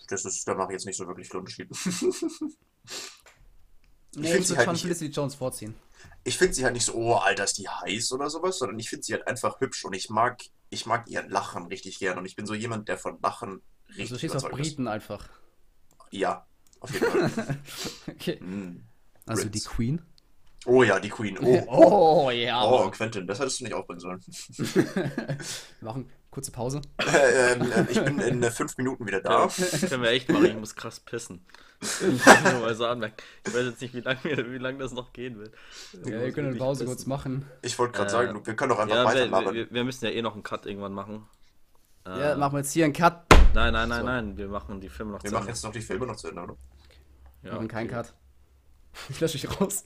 Das ist, da mache ich jetzt nicht so wirklich viel Unterschied. Nee, ich sie würde halt schon nicht- Felicity Jones vorziehen. Ich finde sie halt nicht so, oh, Alter, ist die heiß oder sowas, sondern ich finde sie halt einfach hübsch und ich mag, ich mag ihr Lachen richtig gern und ich bin so jemand, der von Lachen Also richtig du stehst auf überzeugt ist. Briten einfach. Ja, auf jeden Fall. Okay. Mm. Also die Queen. Oh ja, die Queen. Oh, Oh, ja. oh. Quentin, das hättest du nicht aufbringen sollen. Machen kurze Pause. Äh, ähm, äh, ich bin in äh, fünf Minuten wieder da. Ja, können wir echt machen, ich muss krass pissen. Ich mal so anmerken. Ich weiß jetzt nicht, wie lange wie lang das noch gehen wird. Ja, wir können eine Pause pissen. kurz machen. Ich wollte gerade Äh, sagen, wir können doch einfach Ja, wir, weiterlabern. wir, wir müssen ja eh noch einen Cut irgendwann machen. Äh, Ja, machen wir jetzt hier einen Cut. Nein, nein, nein, So. nein, wir machen die Filme noch Wir zu machen Ende. jetzt noch die Filme noch zu Ende, oder? Ja, machen keinen okay. Cut. Ich lösche dich raus.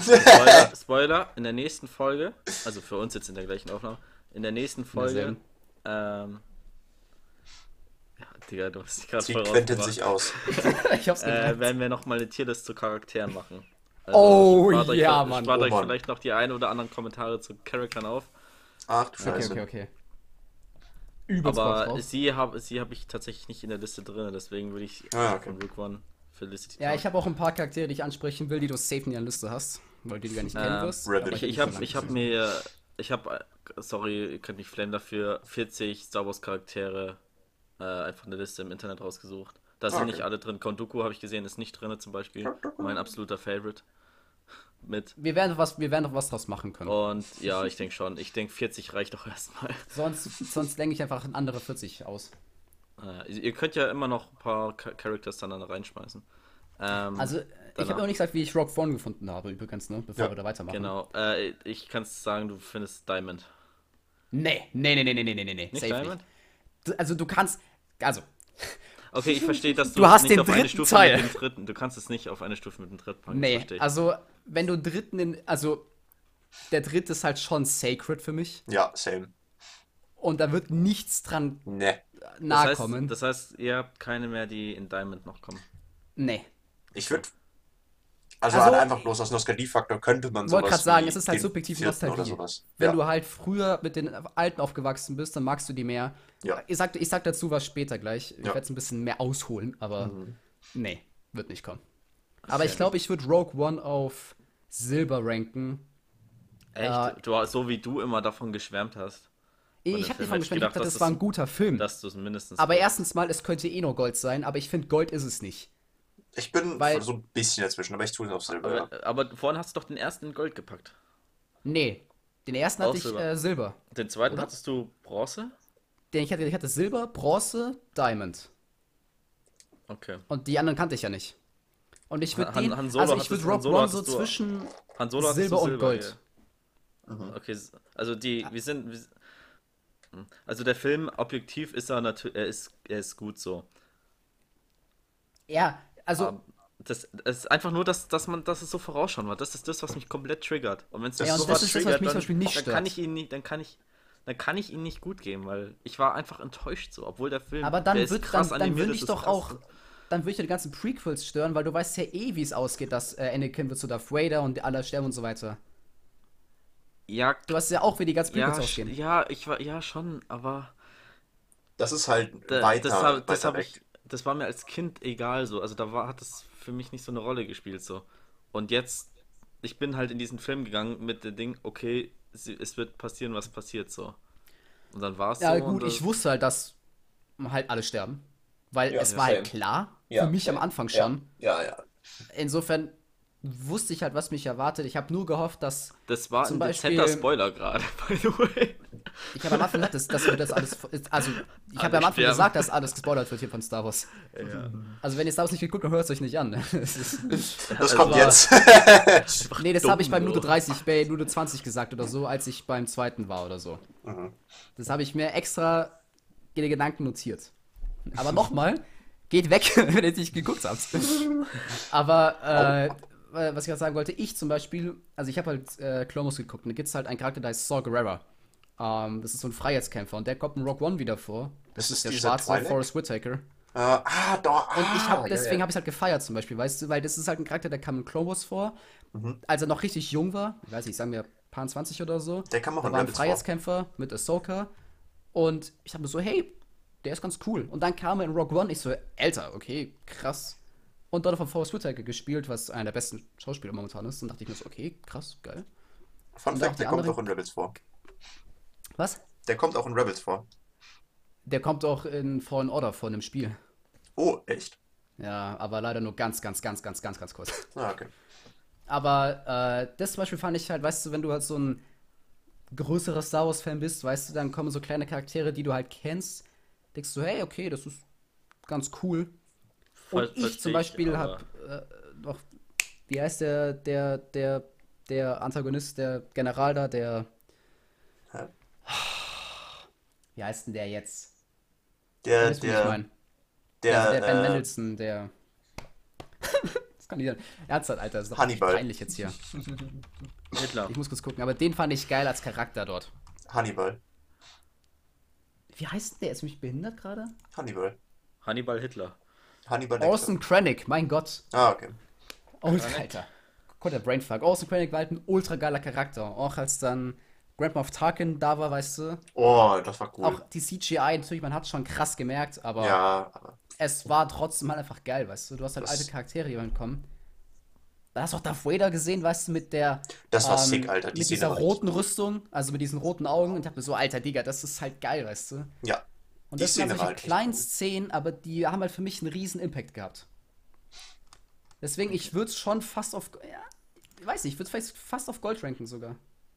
Spoiler, Spoiler, in der nächsten Folge, also für uns jetzt in der gleichen Aufnahme, in der nächsten Folge. Ähm, ja, Digga, du hast dich gerade voll Quentin sich aus. ich hab's äh, werden wir nochmal eine Tierlist zu Charakteren machen. Oh, spart euch, ja, spart Mann. Spart Oh, euch Mann. vielleicht noch die ein oder anderen Kommentare zu Charakteren auf. Ach du Okay, Scheiße. okay, okay. Übelst Bock Aber sie habe sie hab ich tatsächlich nicht in der Liste drin, deswegen würde ich Ah, okay. von Rook One Felicity. Ja, ich habe auch ein paar Charaktere, die ich ansprechen will, die du safe in der Liste hast, weil die du gar nicht kennen Ähm, wirst. Ich, ich habe ich hab mir, ich habe, sorry, ihr könnt mich flammen dafür, 40 Star Wars Charaktere äh, einfach eine Liste im Internet rausgesucht. Da sind Okay. nicht alle drin. Count Dooku habe ich gesehen, ist nicht drin zum Beispiel. Mein absoluter Favorite. Mit. Wir werden doch was, wir werden doch was draus machen können. Und ja, ich denke schon. Ich denke 40 reicht doch erstmal. Sonst, sonst lenke ich einfach andere 40 aus. Äh, ihr könnt ja immer noch ein paar Cha- Characters dann, dann reinschmeißen. Ähm, Also, ich danach. habe noch nicht gesagt, wie ich Rock One gefunden habe, übrigens, ne? Bevor Ja, wir da weitermachen. Genau. Äh, ich kann sagen, du findest Diamond. Nee, nee, nee, nee, nee, nee, nee, nee. Nicht Safe Diamond? Nicht. Also du kannst. Also. Okay, ich verstehe, dass du, du hast nicht den auf dritten eine Stufe Teil. mit dem dritten. Du kannst es nicht auf eine Stufe mit dem dritten packen. Nee, also wenn du dritten in. Also der dritte ist halt schon sacred für mich. Ja, same. Und da wird nichts dran nee. nahe das heißt, kommen. Das heißt, ihr habt keine mehr, die in Diamond noch kommen. Nee. Ich würde also, Also, halt einfach bloß aus Nostalgiefaktor könnte man wollte sowas grad sagen, wie es ist halt vierten Nostalgie. Oder sowas. Wenn ja. du halt früher mit den Alten aufgewachsen bist, dann magst du die mehr. Ja. Ich sag, ich sag dazu was später gleich. Ich Ja. werde es ein bisschen mehr ausholen, aber Mhm. nee, wird nicht kommen. Aber ich glaube, ich würde Rogue One auf Silber ranken. Echt? Ja. Du, so wie du immer davon geschwärmt hast. Ich habe davon ich gesprochen, ich gedacht, dachte, dass das war ein guter Film. Dass du es mindestens. Aber erstens mal, es könnte eh nur Gold sein, aber ich finde, Gold ist es nicht. Ich bin Weil- so ein bisschen dazwischen, aber ich tue es auf Silber. ja. Aber, aber vorhin hast du doch den ersten in Gold gepackt. Nee. Den ersten Auch hatte ich Silber. äh, Silber. Den zweiten Oder? hattest du Bronze? Den ich hatte, ich hatte Silber, Bronze, Diamond. Okay. Und die anderen kannte ich ja nicht. Und ich würde den, Han Solo also ich würde Solo One so zwischen Han Solo hattest Silber du und Gold. Mhm. Okay, also die, wir sind, wir, hm. also der Film objektiv ist er natürlich, er ist, er ist gut so. Ja, also Aber das, das ist einfach nur, dass, dass man, dass es so vorausschauen war. Das ist das, was mich komplett triggert. Und wenn es Ja, und sofort das ist das, was triggert, mich zum dann, Beispiel nicht dann kann ich ihn nicht, dann kann ich, dann kann ich ihn nicht gut geben, weil ich war einfach enttäuscht so, obwohl der Film, aber dann wird krass dann, dann würde das ich doch krass. auch dann würde ich ja die ganzen Prequels stören, weil du weißt ja eh, wie es ausgeht, dass äh, Anakin wird zu Darth Vader und alle sterben und so weiter. Ja, Du weißt ja auch, wie die ganzen Prequels ja, ausgehen. ja, ich war, ja schon, aber Das ist halt da, weiter, das, hab, das weiter hab weg. ich, das war mir als Kind egal so. Also da war, hat das für mich nicht so eine Rolle gespielt so. Und jetzt, ich bin halt in diesen Film gegangen mit dem Ding, okay, sie, es wird passieren, was passiert so. Und dann war es Ja, so. und gut, ich wusste halt, dass halt alle sterben. Weil Ja, es ja, war halt klar, Ja, für mich am ja, Anfang ja, schon. Ja, ja. Insofern wusste ich halt, was mich erwartet. Ich habe nur gehofft, dass. Das war Zum ein Beispiel- Spoiler gerade, by the way. Ich habe am Anfang gesagt, dass, dass wir das alles. Also, ich habe am Anfang sterben. gesagt, dass alles gespoilert wird hier von Star Wars. Ja. Also, wenn ihr Star Wars nicht geguckt habt, hört es euch nicht an. Es ist, Das Also kommt war- jetzt. nee, das habe ich bei. Minute 30, bei Minute 20 gesagt oder so, als ich beim zweiten war oder so. Mhm. Das habe ich mir extra in den Gedanken notiert. Aber nochmal, geht weg, wenn ihr nicht geguckt habt. Aber, äh, was ich gerade sagen wollte, ich zum Beispiel, also ich habe halt äh, Clone Wars geguckt und da gibt es halt einen Charakter, der heißt Saw Gerrera. Ähm, das ist so ein Freiheitskämpfer und der kommt in Rock One wieder vor. Das, Das ist der schwarze Twi'lek? Forrest Whitaker. Äh, ah, doch. Und ich ah, hab, ja, deswegen ja. habe ich es halt gefeiert zum Beispiel, weißt du, weil das ist halt ein Charakter, der kam in Clone Wars vor, Mhm. als er noch richtig jung war, ich weiß nicht, sagen wir paar 20 oder so. Der kam auch Da in war ein Rebels vor. Freiheitskämpfer mit Ahsoka und ich dachte mir so, hey, der ist ganz cool. Und dann kam er in Rogue One, ich so, älter, okay, krass. Und dort von Forrest Whitaker gespielt, was einer der besten Schauspieler momentan ist. Und dachte ich mir so, okay, krass, geil. Fun Fact, der kommt auch in Rebels vor. Was? Der kommt auch in Rebels vor. Der kommt auch in Fallen Order vor einem Spiel. Oh, echt? Ja, aber leider nur ganz, ganz, ganz, ganz, ganz, ganz kurz. Ah, okay. Aber äh, das zum Beispiel fand ich halt, weißt du, wenn du halt so ein größerer Star Wars-Fan bist, weißt du, dann kommen so kleine Charaktere, die du halt kennst, denkst du, hey, okay, das ist ganz cool. Ver- Und ich zum Beispiel aber- habe äh, noch, wie heißt der, der, der, der Antagonist, der General da, der? Wie heißt denn der jetzt? Der, Weißt wie ich der, mein? der, also der Ben äh, Mendelssohn, der. das kann nicht sein. Ernsthaft, Alter, das ist doch Hannibal. peinlich jetzt hier. Hitler. Ich muss kurz gucken, aber den fand ich geil als Charakter dort. Hannibal. Wie heißt denn der? Ist mich behindert gerade? Hannibal. Hannibal Hitler. Hannibal Lecter. Orson Krennic, mein Gott. Ah, okay. Oh, Alter. Gott, der Brainfuck. Orson Krennic war halt ein ultra geiler Charakter. Auch als dann Grand Moff Tarkin da war, weißt du. Oh, das war cool. Auch die CGI, natürlich, man hat schon krass gemerkt, aber ja, es war trotzdem halt einfach geil, weißt du. Du hast halt Das- alte Charaktere, die kommen. Da hast du auch Darth Vader gesehen, weißt du, mit der. das war ähm, sick, Alter. Die mit dieser roten Rüstung, also mit diesen roten Augen. Und ich hab mir so, Alter, Digga, das ist halt geil, weißt du. Ja. Und das sind halt kleinen cool. Szenen, aber die haben halt für mich einen riesen Impact gehabt. Deswegen, ich würde es schon fast auf. Ja, ich weiß nicht, ich würde es vielleicht fast auf Gold ranken sogar.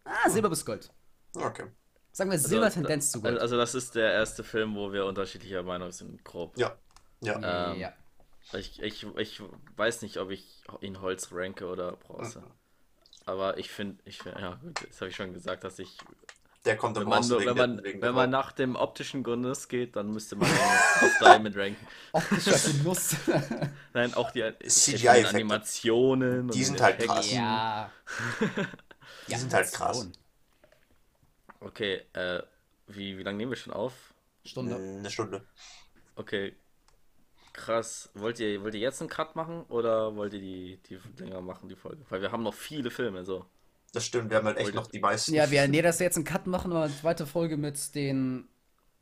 Ah, Silber bis Gold. Okay. Sagen wir Also, Silber Tendenz zu Gold. Also das ist der erste Film, wo wir unterschiedlicher Meinung sind, grob. Ja. Ja. ähm, ja. Ich, ich, ich weiß nicht, ob ich ihn Holz ranke oder Bronze. Aber ich finde, ich find, ja gut, das habe ich schon gesagt, dass ich, Der kommt im wenn man, nur, wenn man, wegen wenn man nach dem optischen Grundriss geht, dann müsste man auf Diamond ranken. Optischer Genuss. Nein, auch die CGI-Effekte. Animationen. Die und sind halt krass. ja. Die sind halt krass. Okay, äh, wie, wie lange nehmen wir schon auf? Stunde. Eine Stunde. Okay, krass. Wollt ihr, wollt ihr jetzt einen Cut machen oder wollt ihr die, die länger machen, die Folge? Weil wir haben noch viele Filme, so. Das stimmt, wir haben halt echt Wollte- noch die meisten. Ja, wir nee, dass wir jetzt einen Cut machen, aber eine zweite Folge mit den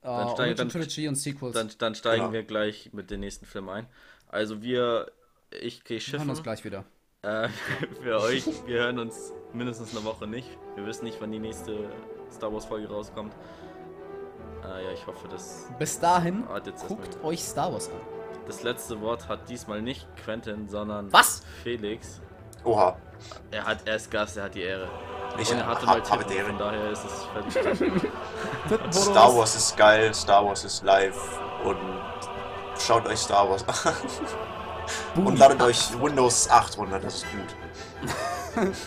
äh, Dann dann- Trilogy und Sequels. Dann, dann steigen Genau. wir gleich mit den nächsten Filmen ein. Also wir, ich gehe wir hören schiffen. uns gleich wieder. Äh, für euch, wir hören uns mindestens eine Woche nicht. Wir wissen nicht, wann die nächste Star Wars Folge rauskommt. Ah, ja, ich hoffe, das. Bis dahin, Ah, jetzt erst guckt mal. euch Star Wars an. Das letzte Wort hat diesmal nicht Quentin, sondern Was? Felix. Oha. Er hat er ist Gast, er hat die Ehre. Ich Und er hatte mal hab, habe Tippen, deren. von daher ist es völlig Star Wars ist geil, Star Wars ist live und schaut euch Star Wars an. Und ladet euch Windows 8 runter, das ist gut.